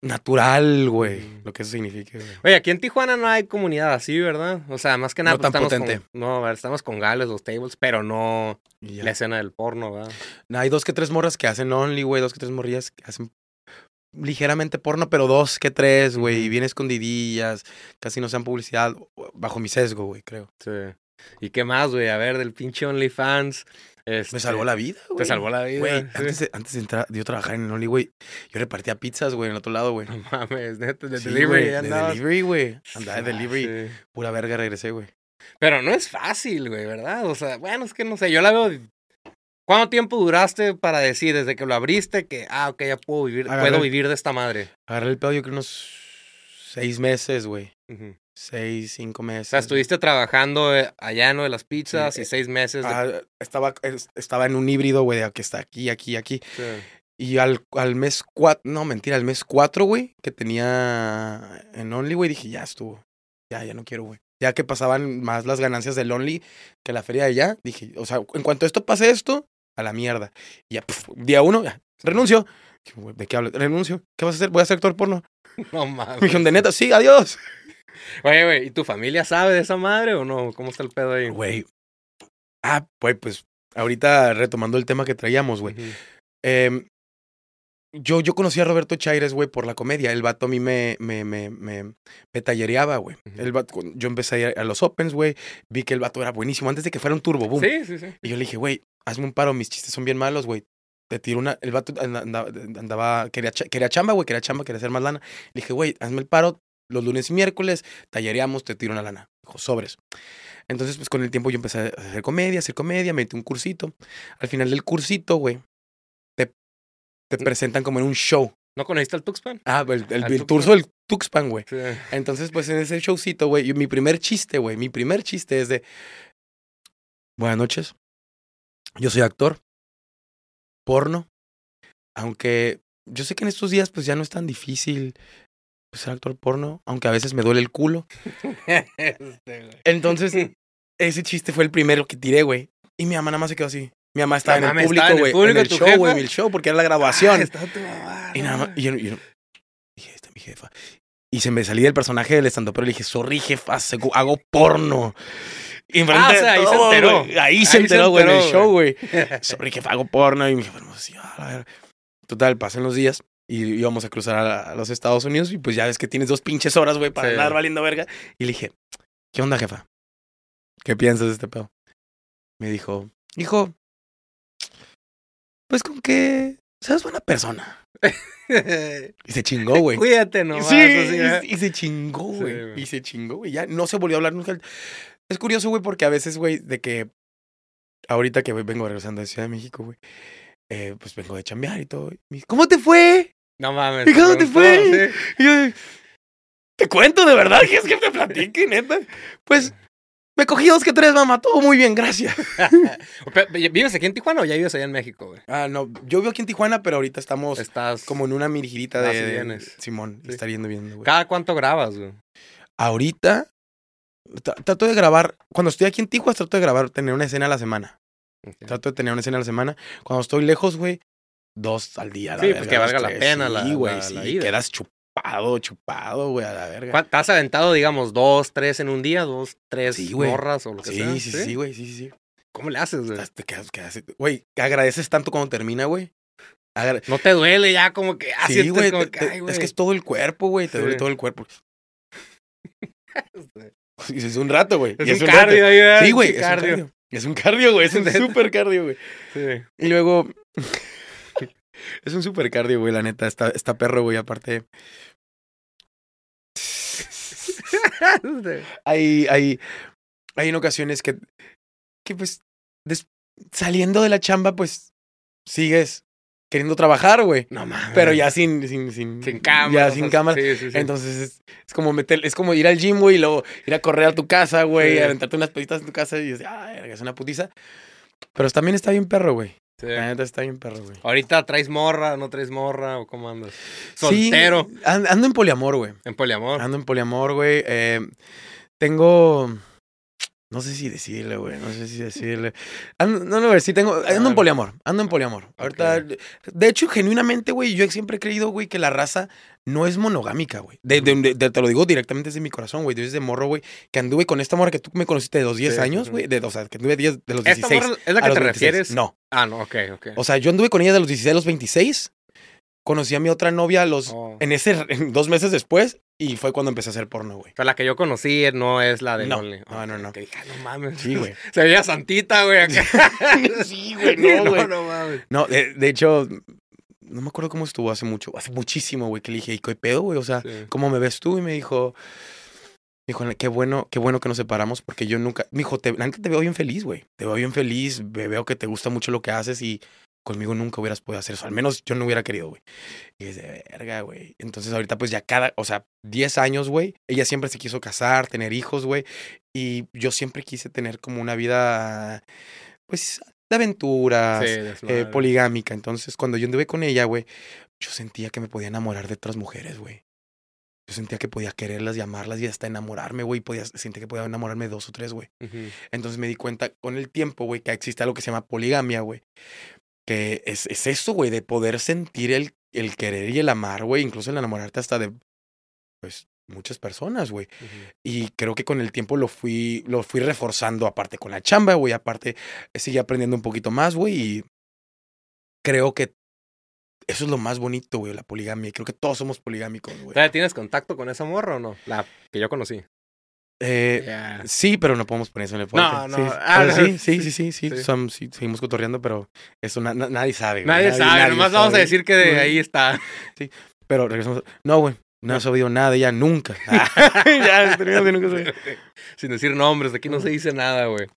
natural, güey. Mm. Lo que eso significa, güey. Oye, aquí en Tijuana no hay comunidad así, ¿verdad? O sea, más que nada No pues, tan estamos potente. con, no, a ver, estamos con gales, los tables, pero no la escena del porno, ¿verdad? Hay dos que tres morras que hacen only, güey. Dos que tres morrillas que hacen ligeramente porno, pero dos que tres, güey. Y bien escondidillas. Casi no sean publicidad. Bajo mi sesgo, güey, creo. Sí. ¿Y qué más, güey? A ver, del pinche OnlyFans. Me Este, salvó la vida, güey. Te salvó la vida. Güey, sí. (laughs) antes, de, antes de entrar, de yo trabajar en el Only, güey, yo repartía pizzas, güey, en el otro lado, güey. No mames, neta, de Sí, delivery. ya de delivery, güey. Andaba de Ah, delivery. sí. Pura verga regresé, güey. Pero no es fácil, güey, ¿verdad? O sea, bueno, es que no sé, yo la veo. ¿Cuánto tiempo duraste para decir desde que lo abriste que, ah, ok, ya puedo vivir, Agarré- puedo vivir de esta madre? Agarré el pedo yo creo unos seis meses, güey. O Seis, cinco meses. sea, estuviste trabajando eh, allá, ¿no? De las pizzas Sí, y eh, seis meses. de- Ah, estaba, es- estaba en un híbrido, güey, que está aquí, aquí, aquí. Sí. Y al, al mes cuatro, no, mentira, al mes cuatro, güey, que tenía en Only, güey, dije, ya estuvo. Ya, ya no quiero, güey. Ya que pasaban más las ganancias del Only que la feria de allá, dije, o sea, en cuanto esto pase esto, a la mierda. Y ya, pf, día uno, ya, renuncio. Güey, ¿De qué hablas? Renuncio. ¿Qué vas a hacer? Voy a ser actor porno. (laughs) No Me mames. dijeron, de neta, sí, adiós. (laughs) Oye, güey, ¿y tu familia sabe de esa madre o no? ¿Cómo está el pedo ahí? Güey. Ah, güey, pues, ahorita retomando el tema que traíamos, güey. Em, yo, yo conocí a Roberto Chaires, güey, por la comedia. El vato a mí me, me, me, me, me tallereaba, güey. El vato- yo empecé a ir a los Opens, güey. Vi que el vato era buenísimo antes de que fuera un turbo boom. Sí, sí, sí. Y yo le dije, güey, hazme un paro, mis chistes son bien malos, güey. Te tiro una. El vato anda- andaba, andaba- quería, quería chamba, güey, quería chamba, quería hacer más lana. Le dije, güey, hazme el paro los lunes y miércoles, tallereamos, te tiro una lana. Dijo, sobres. Entonces, pues con el tiempo yo empecé a hacer comedia, hacer comedia, me metí un cursito. Al final del cursito, güey, te, te presentan como en un show. ¿No conociste al Tuxpan? Ah, el, el, ¿Al el curso del Tuxpan, güey. Sí. Entonces, pues en ese showcito, güey, mi primer chiste, güey, mi primer chiste es de, buenas noches, yo soy actor, porno, aunque yo sé que en estos días pues ya no es tan difícil pues, ser actor porno, aunque a veces me duele el culo. (laughs) Este. Entonces, (laughs) ese chiste fue el primero que tiré, güey, y mi mamá nada más se quedó así. Mi mamá estaba en el público, en el güey, en público, el ¿tu show, güey, en el show, porque era la grabación. Ah, (laughs) está tu mamá, Y nada más, y yo, yo dije, esta es mi jefa. Y se me salí del personaje del estando, pero le dije, sorry, jefa, hago porno. Ah, o sea, ahí se todo, enteró. güey. Ahí, Ahí se se enteró, güey, en el enteró, show, güey. Sorry, jefa, hago porno. Y jefa, no, sí, a verga. Total, pasan los días y íbamos a cruzar a, a los Estados Unidos. Y pues ya ves que tienes dos pinches horas, güey, para Sí. andar valiendo verga. Y le dije, ¿qué onda, jefa? ¿Qué piensas de este pedo? Me dijo, hijo, pues con que seas buena persona. Y se chingó, (laughs) güey. Cuídate nomás. Sí, ¿eh? y, y se chingó, güey. y se chingó, güey. Ya no se volvió a hablar nunca. Es curioso, güey, porque a veces, güey, de que ahorita que vengo regresando de Ciudad de México, güey, eh, pues vengo de chambear y todo. y me dice, ¿Cómo te fue? No mames. ¿Y cómo te fue? sí. Y yo, te cuento de verdad, ¿quieres que te platique, (laughs) neta? Pues me cogí dos que tres, mamá. Todo muy bien, gracias. (laughs) ¿Vives aquí en Tijuana o ya vives allá en México, güey? Ah, no, yo vivo aquí en Tijuana, pero ahorita estamos Estás como en una mirigirita de, de. Simón. Sí. Estar yendo viendo, güey. ¿Cada cuánto grabas, güey? Ahorita trato de grabar, cuando estoy aquí en Tijuana, trato de grabar, tener una escena a la semana. Trato de tener una escena a la semana. Cuando estoy lejos, güey, dos al día. la Sí, verga, pues que valga la pena la- Sí, güey, la- sí, la quedas chupado, chupado, güey, a la verga. ¿Cuán- ¿Te has aventado, digamos, dos, tres en un día? ¿Dos, tres Sí, güey. morras o lo que sea? Sí, sí, sí, güey, sí, sí, sí. ¿Cómo le haces, güey? Te quedas- quedas- Güey, agradeces tanto cuando termina, güey. Agra- No te duele ya como que... Ah, Sí, güey, como te- que, te- ay, es güey. que es todo el cuerpo, güey, te duele todo el cuerpo. (laughs) (laughs) Y es un rato, güey. Es y un un rato. cardio ahí. Sí, güey, es un cardio. Es un cardio, güey, es un (laughs) super cardio, güey. Sí. Y luego. (laughs) es un super cardio, güey, la neta. Está, está perro, güey. Aparte, hay, hay, hay en ocasiones que, que pues, des- saliendo de la chamba, pues, sigues queriendo trabajar, güey. no mames. Pero ya sin, sin, sin, Sin cámara. Ya o sin sea, cámara. Sí, sí, sí. Entonces es, es como meter, es como ir al gym, güey, y luego ir a correr a tu casa, güey, aventarte unas peditas en tu casa y decir, ah, es una putiza. Pero también está bien perro, güey. Sí. La neta está bien perro, güey. Ahorita traes morra, no traes morra, o cómo andas. Soltero. an- ando en poliamor, güey. En poliamor. Ando en poliamor, güey. Eh, tengo. No sé si decirle, güey. No sé si decirle. Ando, no, no, sí tengo. Ando en poliamor. Ando en poliamor. Ahorita. De hecho, genuinamente, güey, yo siempre he creído, güey, que la raza no es monogámica, güey. De, de- de- de- te lo digo directamente desde mi corazón, güey. Desde morro, güey. Que anduve con esta morra que tú me conociste de los 10 Sí, años, güey. De, o sea, que anduve 10 de los ¿Esta 16. morra es la a que te 26. refieres? No. Ah, no, ok, ok. O sea, yo anduve con ella de los 16 a los 26. Conocí a mi otra novia los, Oh. en ese, en dos meses después y fue cuando empecé a hacer porno, güey. O sea, la que yo conocí no es la de No, Lonely. no, no, no. Que dije, "Ah, no mames. Sí, güey. (laughs) Se veía santita, güey. sí, güey, (laughs) no, güey. no mames. No, de, de hecho, no me acuerdo cómo estuvo hace mucho, hace muchísimo, güey, que le dije, ¿y qué pedo, güey? O sea, Sí. ¿cómo me ves tú? Y me dijo, dijo, qué bueno, qué bueno que nos separamos porque yo nunca, me dijo, te, la neta te veo bien feliz, güey. Te veo bien feliz, ve- veo que te gusta mucho lo que haces y conmigo nunca hubieras podido hacer eso. Al menos yo no hubiera querido, güey. Y es de verga, güey. Entonces ahorita pues ya cada, o sea, 10 años, güey. Ella siempre se quiso casar, tener hijos, güey. Y yo siempre quise tener como una vida, pues, de aventuras, Sí, eh, poligámica. Entonces, cuando yo anduve con ella, güey, yo sentía que me podía enamorar de otras mujeres, güey. Yo sentía que podía quererlas, llamarlas y hasta enamorarme, güey. Podía, sentía que podía enamorarme dos o tres, güey. Entonces me di cuenta con el tiempo, güey, que existe algo que se llama poligamia, güey. Que es, es eso, güey, de poder sentir el, el querer y el amar, güey. Incluso el enamorarte hasta de, pues, muchas personas, güey. Y creo que con el tiempo lo fui, lo fui reforzando, aparte con la chamba, güey. Aparte, eh, seguí aprendiendo un poquito más, güey. Y creo que eso es lo más bonito, güey, la poligamia. Creo que todos somos poligámicos, güey. ¿Todavía ¿Tienes contacto con esa morra o no? La que yo conocí. Eh. Sí, pero no podemos poner eso en el podcast. no. Sí, Ah, no. sí, sí, sí, sí, sí, Sí. som- sí, seguimos cotorreando, pero eso na- na- nadie sabe. Nadie, sabe, nadie nomás vamos a decir que de ahí está. Pero regresamos. No, güey, no has sabido nada de ella nunca. (laughs) ya, de nunca saber. (laughs) Sin decir nombres, aquí no se dice nada, güey.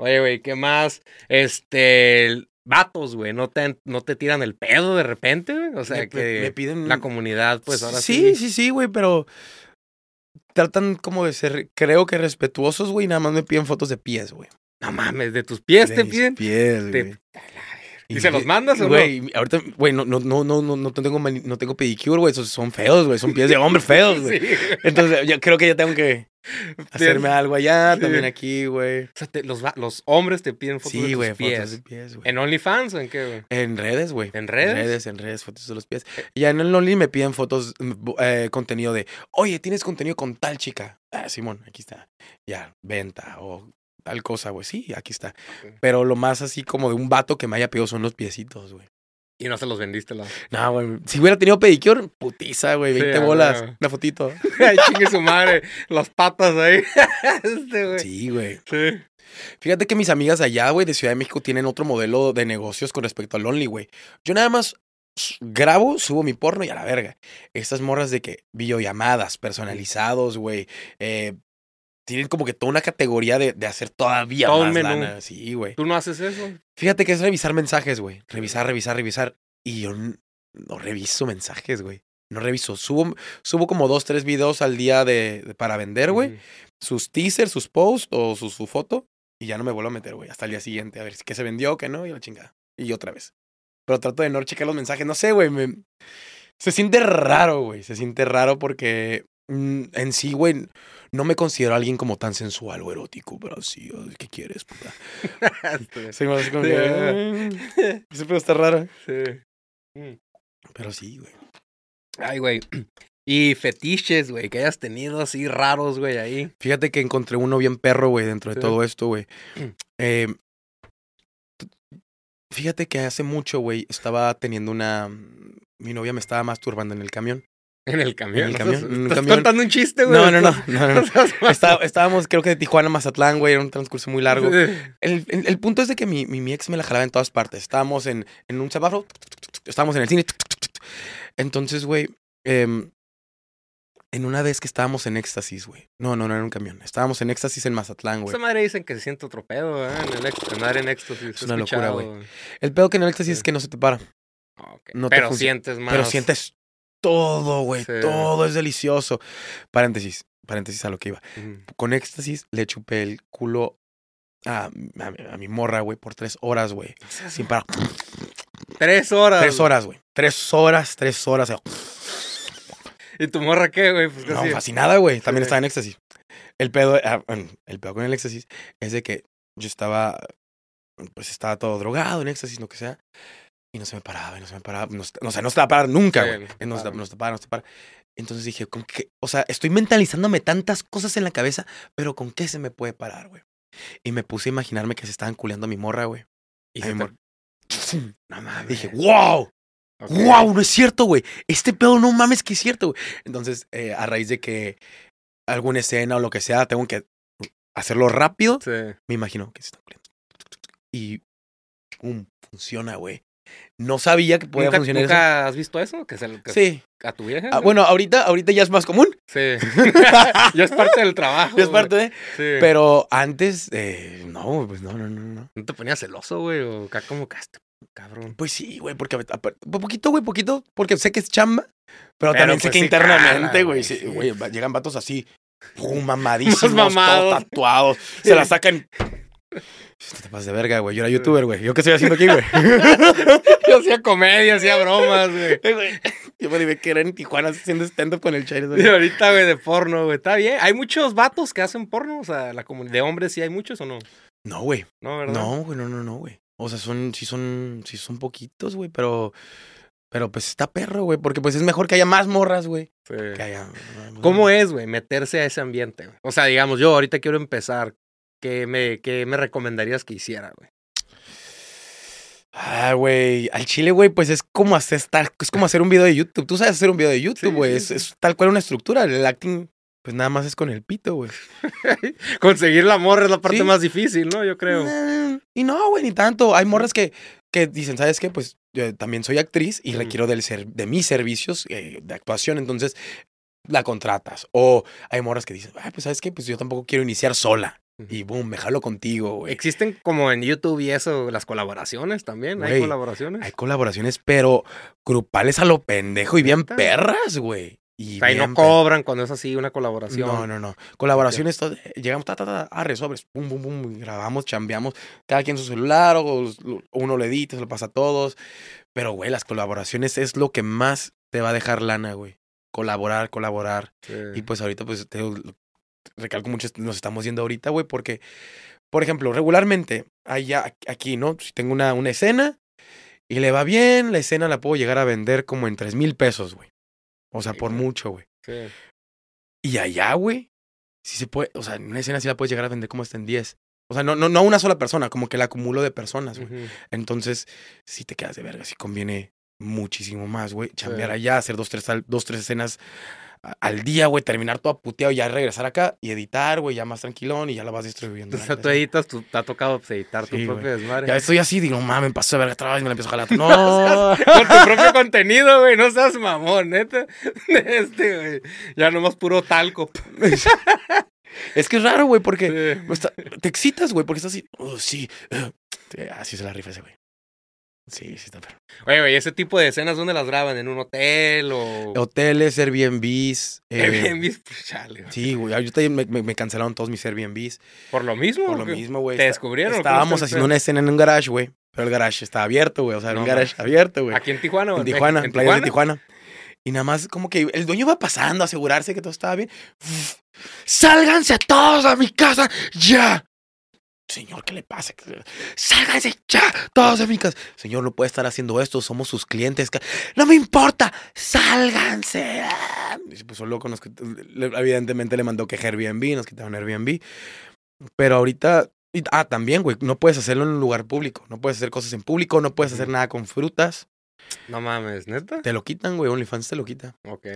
Oye, güey, ¿qué más? Este, vatos, güey, ¿no te, no te tiran el pedo de repente, güey? O sea, Me- que me piden. la comunidad, pues ahora sí. sí. Sí, sí, güey, pero tratan como de ser, creo que respetuosos, güey, y nada más me piden fotos de pies, güey. No mames, de tus pies De te mis piden. Pies, Te- güey. ¿Y se los mandas o? Güey, ahorita, güey, no, no, no, no, no, no tengo, mani- no tengo pedicure, güey, esos son feos, güey, son pies de hombre (laughs) feos, güey. Sí. Entonces, yo creo que ya tengo que (laughs) hacerme algo allá, Sí. también aquí, güey. O sea, te- los, los hombres te piden fotos de Sí, tus güey, pies. fotos de pies. ¿En OnlyFans o en qué, güey? En redes, güey. ¿En redes? En redes, en redes, fotos de los pies. Y ya en el Only me piden fotos, mm, eh, contenido de, oye, tienes contenido con tal chica. Ah, Simón, aquí está. Ya, venta o tal cosa, güey. Sí, aquí está. Pero lo más así como de un vato que me haya pedido son los piecitos, güey. Y no se los vendiste, la. No, güey. Si hubiera tenido pedicure, putiza, güey. Sí, 20 a bolas. huevo. Una fotito. (laughs) Ay, chingue su madre. Las patas ahí. (laughs) este, güey. Sí, güey. Sí. Fíjate que mis amigas allá, güey, de Ciudad de México tienen otro modelo de negocios con respecto al Only, güey. Yo nada más grabo, subo mi porno y a la verga. Estas morras de que videollamadas, personalizados, güey. eh, tienen como que toda una categoría de, de hacer todavía Todo más menú. lana. Sí, güey. ¿Tú no haces eso? Fíjate que es revisar mensajes, güey. Revisar, revisar, revisar. Y yo no reviso mensajes, güey. No reviso. Subo, subo como dos, tres videos al día de, de- para vender, güey sus teasers, sus posts o su, su foto y ya no me vuelvo a meter, güey, hasta el día siguiente a ver si qué se vendió, qué no y la chingada. Y otra vez. Pero trato de no checar los mensajes, no sé, güey, me... se siente raro, güey, se siente raro porque en sí, güey, no me considero alguien como tan sensual o erótico, pero sí, ¿qué quieres, puta? (laughs) (laughs) Soy más como que. "Ay, Ese pedo está raro. sí. Pero sí, güey. Ay, güey. (clears throat) Y fetiches, güey, que hayas tenido así raros, güey, ahí. Fíjate que encontré uno bien perro, güey, dentro de Sí. todo esto, güey. Mm. Eh, t- fíjate que hace mucho, güey, estaba teniendo una... Mi novia me estaba masturbando en el camión. En el camión. En el ¿no? camión, ¿Estás, en un estás camión. contando un chiste, güey? No, no, no, Estás- no, no, no. (laughs) estás mal. Está- estábamos, creo que de Tijuana a Mazatlán, güey, era un transcurso muy largo. El, el- el punto es de que mi, mi, mi ex me la jalaba en todas partes. Estábamos en, en un semáforo, estábamos en el cine. Entonces, güey, em, en una vez que estábamos en éxtasis, güey. No, no, no era un camión. Estábamos en éxtasis en Mazatlán, güey. Esa madre dicen que se siente otro pedo, ¿eh? En el andar en éxtasis. Es una locura, güey. El pedo que en el éxtasis Sí. es que no se te para. Ah, ok. No Pero sientes más. Pero sientes todo, güey. Sí. Todo es delicioso. Paréntesis, paréntesis a lo que iba. Con éxtasis le chupé el culo a, a- a mi morra, güey, por tres horas, güey. Sin parar. Tres horas. Tres horas, güey. Tres horas, tres horas. ¿Y tu morra qué, güey? Pues No, fascinada, güey. También Sí. estaba en éxtasis. El pedo, ah, el pedo con el éxtasis es de que yo estaba, pues estaba todo drogado en éxtasis, lo que sea. Y no se me paraba, y no se me paraba. No, o sea, no se va a parar nunca, güey. no se no, se para. no se para, no se te para. Entonces dije, ¿con qué? O sea, estoy mentalizándome tantas cosas en la cabeza, pero ¿con qué se me puede parar, güey? Y me puse a imaginarme que se estaban culeando a mi morra, güey. Y a mi (sniffs) No mames. Dije, (laughs) wow. ¡Wow! No es cierto, güey. Este pedo no mames que es cierto, güey. Entonces, eh, a raíz de que alguna escena o lo que sea, tengo que hacerlo rápido, Sí. me imagino que se está cumpliendo. Y pum, funciona, güey. No sabía que podía ¿Nunca, funcionar nunca has visto eso? ¿Que se, que Sí. ¿A tu vieja? Ah, bueno, ahorita, ahorita ya es más común. Sí. (laughs) ya es parte del trabajo. Ya es parte de. Sí. Pero antes, eh, no, pues no, no, no, no. ¿No te ponías celoso, güey? O acá como que este cabrón. Pues sí, güey, porque a- a- poquito, güey, poquito, porque sé que es chamba, pero, Pero, también sé pues, que sí internamente, güey, sí, llegan vatos así, pum, (laughs) mamadísimos, todos tatuados, (laughs) se la sacan. Te pasas de verga, güey. Yo era youtuber, güey. ¿Yo qué estoy haciendo aquí, güey? (laughs) Yo hacía comedia, hacía bromas, güey. (laughs) Yo me dije que era en Tijuana haciendo stand-up con el Chairo. Y ahorita, güey, de porno, güey. Está bien. Hay muchos vatos que hacen porno. O sea, la comunidad de hombres sí hay muchos o no. No, güey. No, ¿verdad? No, güey, no, no, no, güey. O sea, son, sí son, sí son poquitos, güey, pero, pero pues está perro, güey, porque pues es mejor que haya más morras, güey. Sí. Que haya. ¿Cómo es, güey, meterse a ese ambiente? güey? O sea, digamos, yo ahorita quiero empezar. ¿Qué me, qué me recomendarías que hiciera, güey? Ah, güey, al chile, güey, pues es como hacer, estar- es como hacer un video de YouTube. Tú sabes hacer un video de YouTube, güey. sí, es, sí. es tal cual una estructura. El acting, pues nada más es con el pito, güey. (laughs) Conseguir la morra es la parte Sí. más difícil, ¿no? Yo creo. Nah, Y no, güey, ni tanto. Hay morras que, que dicen, ¿sabes qué? Pues yo también soy actriz y requiero del ser, de mis servicios eh, de actuación, entonces la contratas. O hay morras que dicen, ah, pues ¿sabes qué? Pues yo tampoco quiero iniciar sola. Y boom, me jalo contigo, güey. Existen como en YouTube y eso, las colaboraciones también. Hay colaboraciones. Hay colaboraciones, pero grupales a lo pendejo y bien perras, güey. Y O sea, y bien no cobran cuando es así una colaboración. No, no, no. Colaboraciones, todo- llegamos, ta, ta, ta, arre, sobres, pum, pum, pum, grabamos, chambeamos, cada quien su celular, o, uno lo edita, se lo pasa a todos. Pero, güey, las colaboraciones es lo que más te va a dejar lana, güey. Colaborar, colaborar. Sí. Y pues ahorita, pues, te recalco mucho, nos estamos yendo ahorita, güey, porque, por ejemplo, regularmente, allá, aquí, ¿no? Si tengo una, una escena y le va bien, la escena la puedo llegar a vender como en tres mil pesos, güey. O sea, Sí, por güey. mucho, güey. Sí. Y allá, güey, sí se puede, o sea, en una escena sí la puedes llegar a vender como hasta en 10. O sea, no, no, no a una sola persona, como que el acumulo de personas, güey. Entonces, sí te quedas de verga, sí conviene muchísimo más, güey. Chambear Sí. allá, hacer dos, tres, dos, tres escenas al día, güey, terminar todo puteado y ya regresar acá y editar, güey, ya más tranquilón y ya la vas distribuyendo. O sea, tú editas, tú, te ha tocado pues, editar tu propio desmadre. Ya estoy así, digo, mames, me pasó de verga otra vez, me la empiezo a jalar. (laughs) No, Con tu propio contenido, güey. No seas mamón, neta. (laughs) Este, güey. Ya nomás puro talco. (laughs) es que es raro, güey, porque Sí. te excitas, güey, porque estás así, oh, sí, eh". Sí, así se la rifa ese, güey. Sí, sí está perro. Oye, güey, ese tipo de escenas, ¿dónde las graban? ¿En un hotel o...? Hoteles, Airbnbs. eh, Airbnb, pues, chale. güey. Sí, güey. Ahorita ya me, cancelaron todos mis Airbnbs. ¿Por lo mismo? Por lo mismo, güey. ¿Te Está- descubrieron Estábamos haciendo una escena en un garage, güey. Pero el garage estaba abierto, güey. O sea, era un garage abierto, güey. ¿Aquí en Tijuana En? Tijuana, en ¿En playas de Tijuana. Y nada más como que el dueño iba pasando a asegurarse que todo estaba bien. ¡Sálganse todos a mi casa! ¡Ya! Señor, ¿qué le pasa? ¡Sálganse ya! Todos a mi casa. Señor, no puede estar haciendo esto. Somos sus clientes. ¡No me importa! ¡Sálganse! Y se puso loco. Nos, evidentemente le mandó que Airbnb. Nos quitaron Airbnb. Pero ahorita... ah, también, güey. No puedes hacerlo en un lugar público. No puedes hacer cosas en público. No puedes hacer nada con frutas. No mames, ¿neta? Te lo quitan, güey. OnlyFans te lo quita. Ok.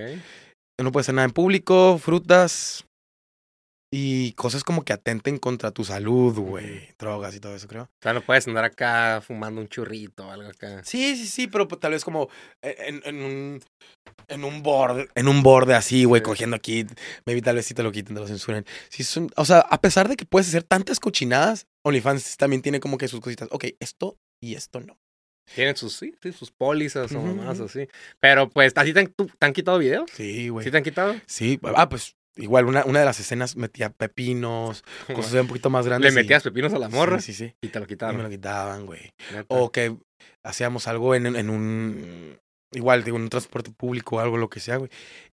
No puedes hacer nada en público, frutas y cosas como que atenten contra tu salud, güey. Drogas y todo eso, creo. O sea, no puedes andar acá fumando un churrito o algo acá. Sí, sí, sí, pero pues, tal vez como en, en un en un borde, en un borde así, güey, Sí. cogiendo aquí, maybe tal vez sí te lo quiten, te lo censuren. Sí, son, o sea, a pesar de que puedes hacer tantas cochinadas, OnlyFans también tiene como que sus cositas. Ok, esto y esto no. Tienen sus, sí, sí, sus pólizas o Ujú, más ujú. así. Pero pues, ¿así te han, tú- te han quitado videos? Sí, güey. ¿Sí te han quitado? Sí, ah, pues igual una, una de las escenas metía pepinos, (laughs) cosas un poquito más Le grandes. y- metías pepinos a la morra Sí, sí, sí. y te lo Y me lo quitaban, güey. O que hacíamos algo en, en un. Igual, digo, en un transporte público o algo, lo que sea, güey.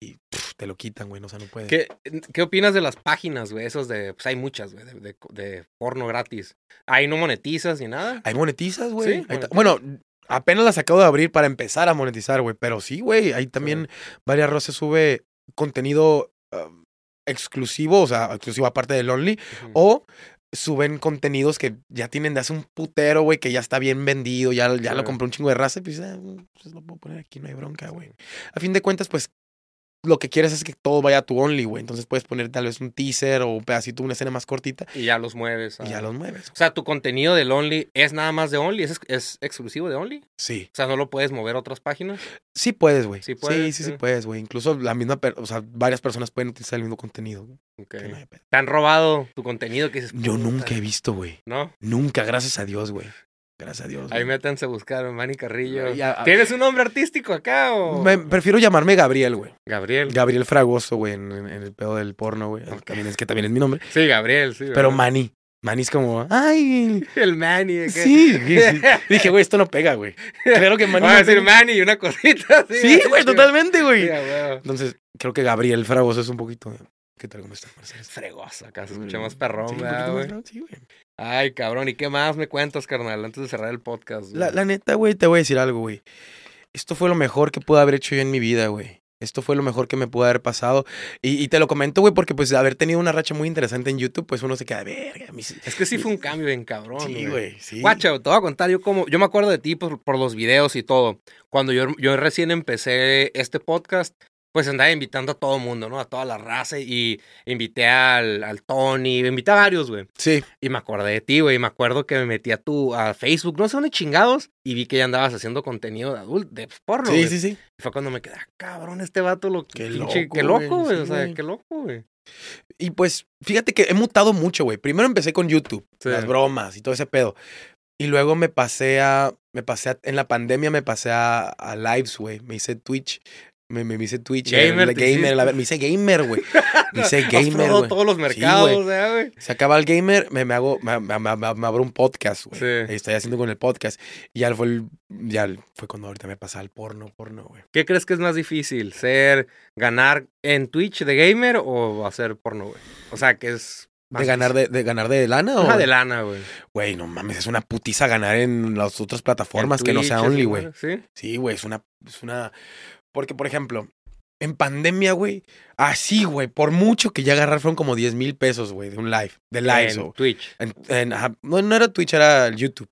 Y pff, te lo quitan, güey. No, o sea, no puedes. ¿Qué, ¿Qué opinas de las páginas, güey? Esos de. Pues hay muchas, güey, de, de- de porno gratis. Ahí no monetizas ni nada. Hay monetizas, güey. Sí, Ahí monetizas. Bueno, apenas las acabo de abrir para empezar a monetizar, güey. Pero sí, güey. Ahí también varias Rosas sube contenido um, exclusivo, o sea, exclusivo aparte del Only. O suben contenidos que ya tienen de hace un putero, güey, que ya está bien vendido, ya, ya lo compró un chingo de raza, y pues, ah, pues lo puedo poner aquí, no hay bronca, güey. A fin de cuentas, pues lo que quieres es que todo vaya a tu Only, güey. Entonces puedes poner tal vez un teaser o un pedacito, una escena más cortita Y ya los mueves. y ya los mueves. O sea, tu contenido del Only es nada más de Only, es, es exclusivo de Only. Sí. O sea, no lo puedes mover a otras páginas. Sí puedes, güey. Sí puedes, sí, sí, sí. puedes, güey. Incluso la misma, o sea, varias personas pueden utilizar el mismo contenido. güey, Ok. que no hay pedo. Te han robado tu contenido que dices. Yo nunca he visto, güey. ¿No? Nunca, gracias a Dios, güey. Gracias a Dios. Ahí métanse a buscar Manny Carrillo. Ya, ¿Tienes un nombre artístico acá o...? me- prefiero llamarme Gabriel, güey. Gabriel. Gabriel Fragoso, güey, en, el pedo del porno, güey. También es que también es mi nombre. Sí, Gabriel, sí. Pero. Manny. Manny es como, ay. (laughs) El Manny. Sí, sí, sí. Dije, güey, esto no pega, güey. Claro que Manny. Voy a decir. Manny y una cosita. Sí, así, güey, sí. totalmente, Sí, güey. Entonces, creo que Gabriel Fragoso es un poquito. ¿Qué tal? ¿Cómo estás, Marcelo? Fregosa, acá se escucha más perrón, Sí, un ¿verdad, poquito más güey? sí, güey. Ay, cabrón, ¿y qué más me cuentas, carnal? Antes de cerrar el podcast. La, neta, güey, te voy a decir algo, güey. Esto fue lo mejor que pude haber hecho yo en mi vida, güey. Esto fue lo mejor que me pudo haber pasado. Y, y te lo comento, güey, porque pues haber tenido una racha muy interesante en YouTube, pues uno se queda, verga. mis-". Es que sí fue un cambio bien cabrón, Sí, güey, sí. Guacha, te voy a contar yo como, yo me acuerdo de ti por, por los videos y todo. Cuando yo, yo recién empecé este podcast, pues andaba invitando a todo el mundo, ¿no? A toda la raza y invité al, al Tony, invité a varios, güey. Sí, Y me acordé de ti, güey. y Me acuerdo que me metí a tu, a Facebook, no sé dónde chingados, y vi que ya andabas haciendo contenido de adulto, de porno, sí, sí, sí. Y fue cuando me quedé, ah, cabrón, este vato lo Qué pinche- loco, qué loco, güey, sí, o sea, qué loco, güey. Y pues, fíjate que he mutado mucho, güey. Primero empecé con YouTube, Sí. las bromas y todo ese pedo. Y luego me pasé a, me pasé a- en la pandemia me pasé a, a lives, güey. Me hice Twitch. Me, me, me hice Twitch. Gamer el te gamer, la me hice gamer, güey. Me hice (laughs) Has gamer, güey. todos los mercados, güey. Se acaba el gamer, me, me hago, me, me- me- me- me abro un podcast, güey. Sí. Estoy haciendo con el podcast. Y ya fue el- ya fue cuando ahorita me pasa al porno, porno, güey. ¿Qué crees que es más difícil? ¿Ser, ganar en Twitch de gamer o hacer porno, güey? O sea, que es... ¿De ganar de, de ganar de lana o? Ajá, de lana, güey. Güey, no mames, es una putiza ganar en las otras plataformas que no sea Only, güey. Sí. Sí, güey, es una, es una. Porque, por ejemplo, en pandemia, güey, así, güey, por mucho que ya agarrar fueron como 10 mil pesos, güey, de un live, de lives. En o- Twitch. en- en- ajá, no, no era Twitch, era YouTube.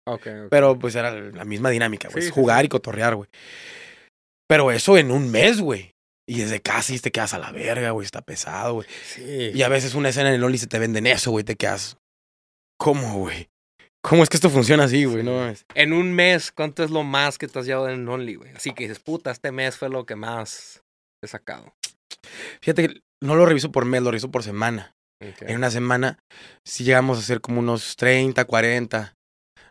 Pero pues era la misma dinámica, güey. Sí, jugar sí. y cotorrear, güey. Pero eso en un mes, güey. Y desde casi te quedas a la verga, güey. Está pesado, güey. Sí. Y a veces una escena en el Only se te venden eso, güey. Te quedas. ¿Cómo, güey? ¿Cómo es que esto funciona así, güey? No mames. En un mes, ¿cuánto es lo más que te has llevado en Only, güey? Así que dices, puta, este mes fue lo que más he sacado. Fíjate que no lo reviso por mes, lo reviso por semana. En una semana sí llegamos a hacer como unos 30, 40.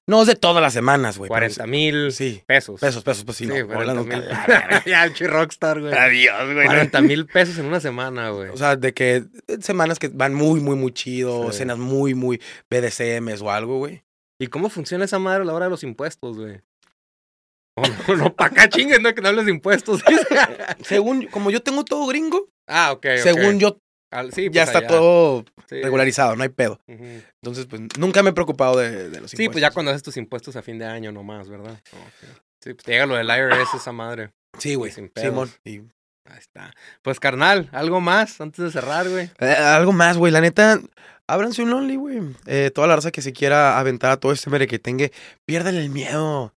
No es de todas las semanas, güey. pero 40 mil Sí. pesos. Pesos, pesos, pues sí. Sí, no, 40 hablando- mil. (laughs) (laughs) ya, el rockstar, güey. Adiós, güey. no. 40 mil pesos en una semana, güey. O sea, de que eh, semanas que van muy, muy, muy chido, Sí. escenas muy, muy BDSMs o algo, güey. ¿Y cómo funciona esa madre a la hora de los impuestos, güey? Oh, (laughs) no, no, pa' acá chinguen, no que no hables de impuestos. (laughs) Según, como yo tengo todo gringo, ah, ok. según yo Al- sí, ya pues está todo Sí. regularizado, no hay pedo. Entonces, pues nunca me he preocupado de, de los Sí, impuestos. pues ya cuando haces tus impuestos a fin de año nomás, ¿verdad? Ok. Sí, pues te llega lo del IRS, esa madre. Sí, güey. Simón. Y- Ahí está. Pues, carnal, ¿algo más antes de cerrar, güey? Eh, algo más, güey. La neta, ábranse un Only, güey. Eh, toda la raza que se quiera aventar a todo este mere que tenga, piérdanle el miedo.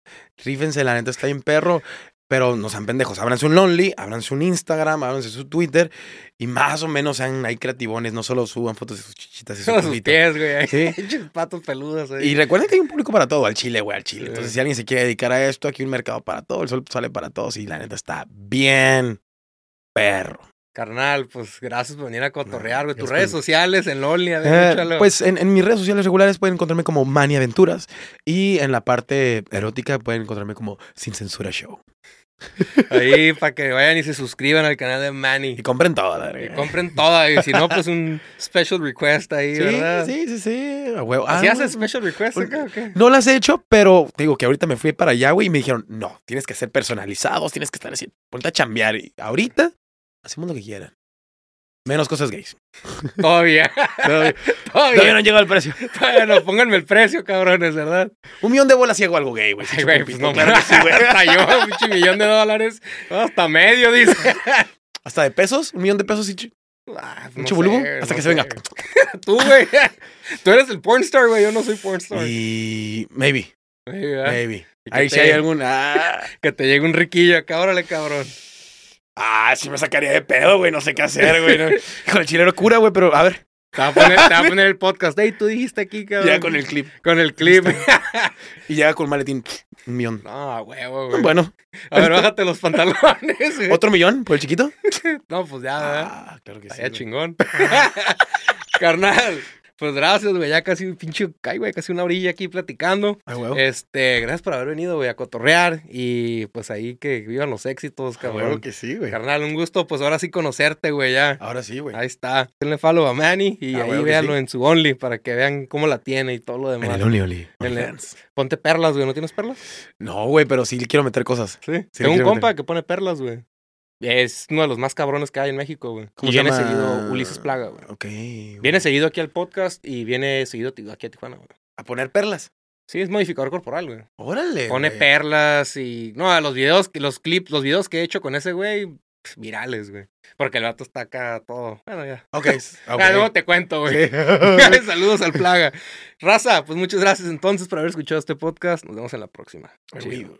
Rífense, la neta está bien perro. Pero no sean pendejos. Ábranse un Only, ábranse un Instagram, ábranse su Twitter. Y más o menos sean ahí creativones. No solo suban fotos de sus chichitas y su Sus culito. pies, güey. Sí. (laughs) Patos peludos ahí. Y recuerden que hay un público para todo, al chile, güey, al chile. Sí. Entonces, si alguien se quiere dedicar a esto, aquí hay un mercado para todo, el sol sale para todos y la neta está bien perro. Carnal, pues gracias por venir a cotorrear, güey. Tus es redes sociales, en Loli, a ver, Eh, pues en, en mis redes sociales regulares pueden encontrarme como Mani Aventuras y en la parte erótica pueden encontrarme como Sin Censura Show. Ahí para que vayan y se suscriban al canal de Manny. Y compren todo, la Y compren toda, y si no, pues un special request ahí, Sí, ¿verdad? sí, sí, sí. a huevo. ¿Así Ah, haces special request acá o qué? No las he hecho, pero te digo que ahorita me fui para allá, güey, y me dijeron, no, tienes que ser personalizados, tienes que estar así, ponte a chambear. Y ahorita hacemos lo que quieran. Menos cosas gays. (laughs) Todavía. Todavía, todavía Todavía. no llegó el precio. Todavía no, pónganme el precio, cabrones, ¿verdad? Un millón de bolas y hago algo gay, güey. Ay, güey, pues no, claro que sí, (laughs) güey. hasta yo, pinche millón de dólares, hasta medio, dice. (laughs) Hasta de pesos, un millón de pesos y Ah, pues, ¿Mucho no? Hasta no que se venga. Tú, güey. Tú eres el pornstar, güey. Yo no soy pornstar. Y maybe, maybe. Ahí te- hay algún. Ah, Que te llegue un riquillo acá, órale, cabrón. Ah, sí me sacaría de pedo, güey. No sé qué hacer, güey. no. (laughs) Hijo, el chileno cura, güey, pero a ver, Te va a poner, te va a poner el podcast. Ey, tú dijiste aquí, cabrón. ya con el clip. Con el clip. (laughs) Y llega con maletín. Un millón. No, huevo, güey. Bueno, A ver, bájate los pantalones, güey. otro millón por el chiquito. (laughs) No, pues ya, ¿verdad? Ah, claro que sí. Güey. chingón. Carnal, pues gracias, güey. Ya casi un pinche, ay, güey, casi una orilla aquí platicando. Ah, huevo. Este, gracias por haber venido, güey, a cotorrear. Y pues ahí que vivan los éxitos, Ah, cabrón. huevo que sí, güey. Carnal, un gusto, pues ahora sí conocerte, güey, ya. Ahora sí, güey. Ahí está. Denle follow a Manny y Ah, ahí que véanlo sí. en su Only para que vean cómo la tiene y todo lo En demás. el Only Only. En el-. Ponte perlas, güey. ¿No tienes perlas? No, güey, pero sí le quiero meter cosas. Sí. Sí, Tengo un compa meter. que pone perlas, güey. Es uno de los más cabrones que hay en México, güey. ¿Cómo Y viene llama? seguido Ulises Plaga, güey. Ok. güey. Viene seguido aquí al podcast y viene seguido aquí a Tijuana, güey. a poner perlas. Sí, es modificador corporal, güey. Órale. Pone güey. perlas y. No, los videos, los clips, los videos que he hecho con ese güey, pf, virales, güey. Porque el vato está acá todo. Bueno, ya. Ok. (laughs) ok. Ya luego te cuento, güey. Sí. (laughs) Saludos al Plaga. Raza, pues muchas gracias entonces por haber escuchado este podcast. Nos vemos en la próxima. Chido.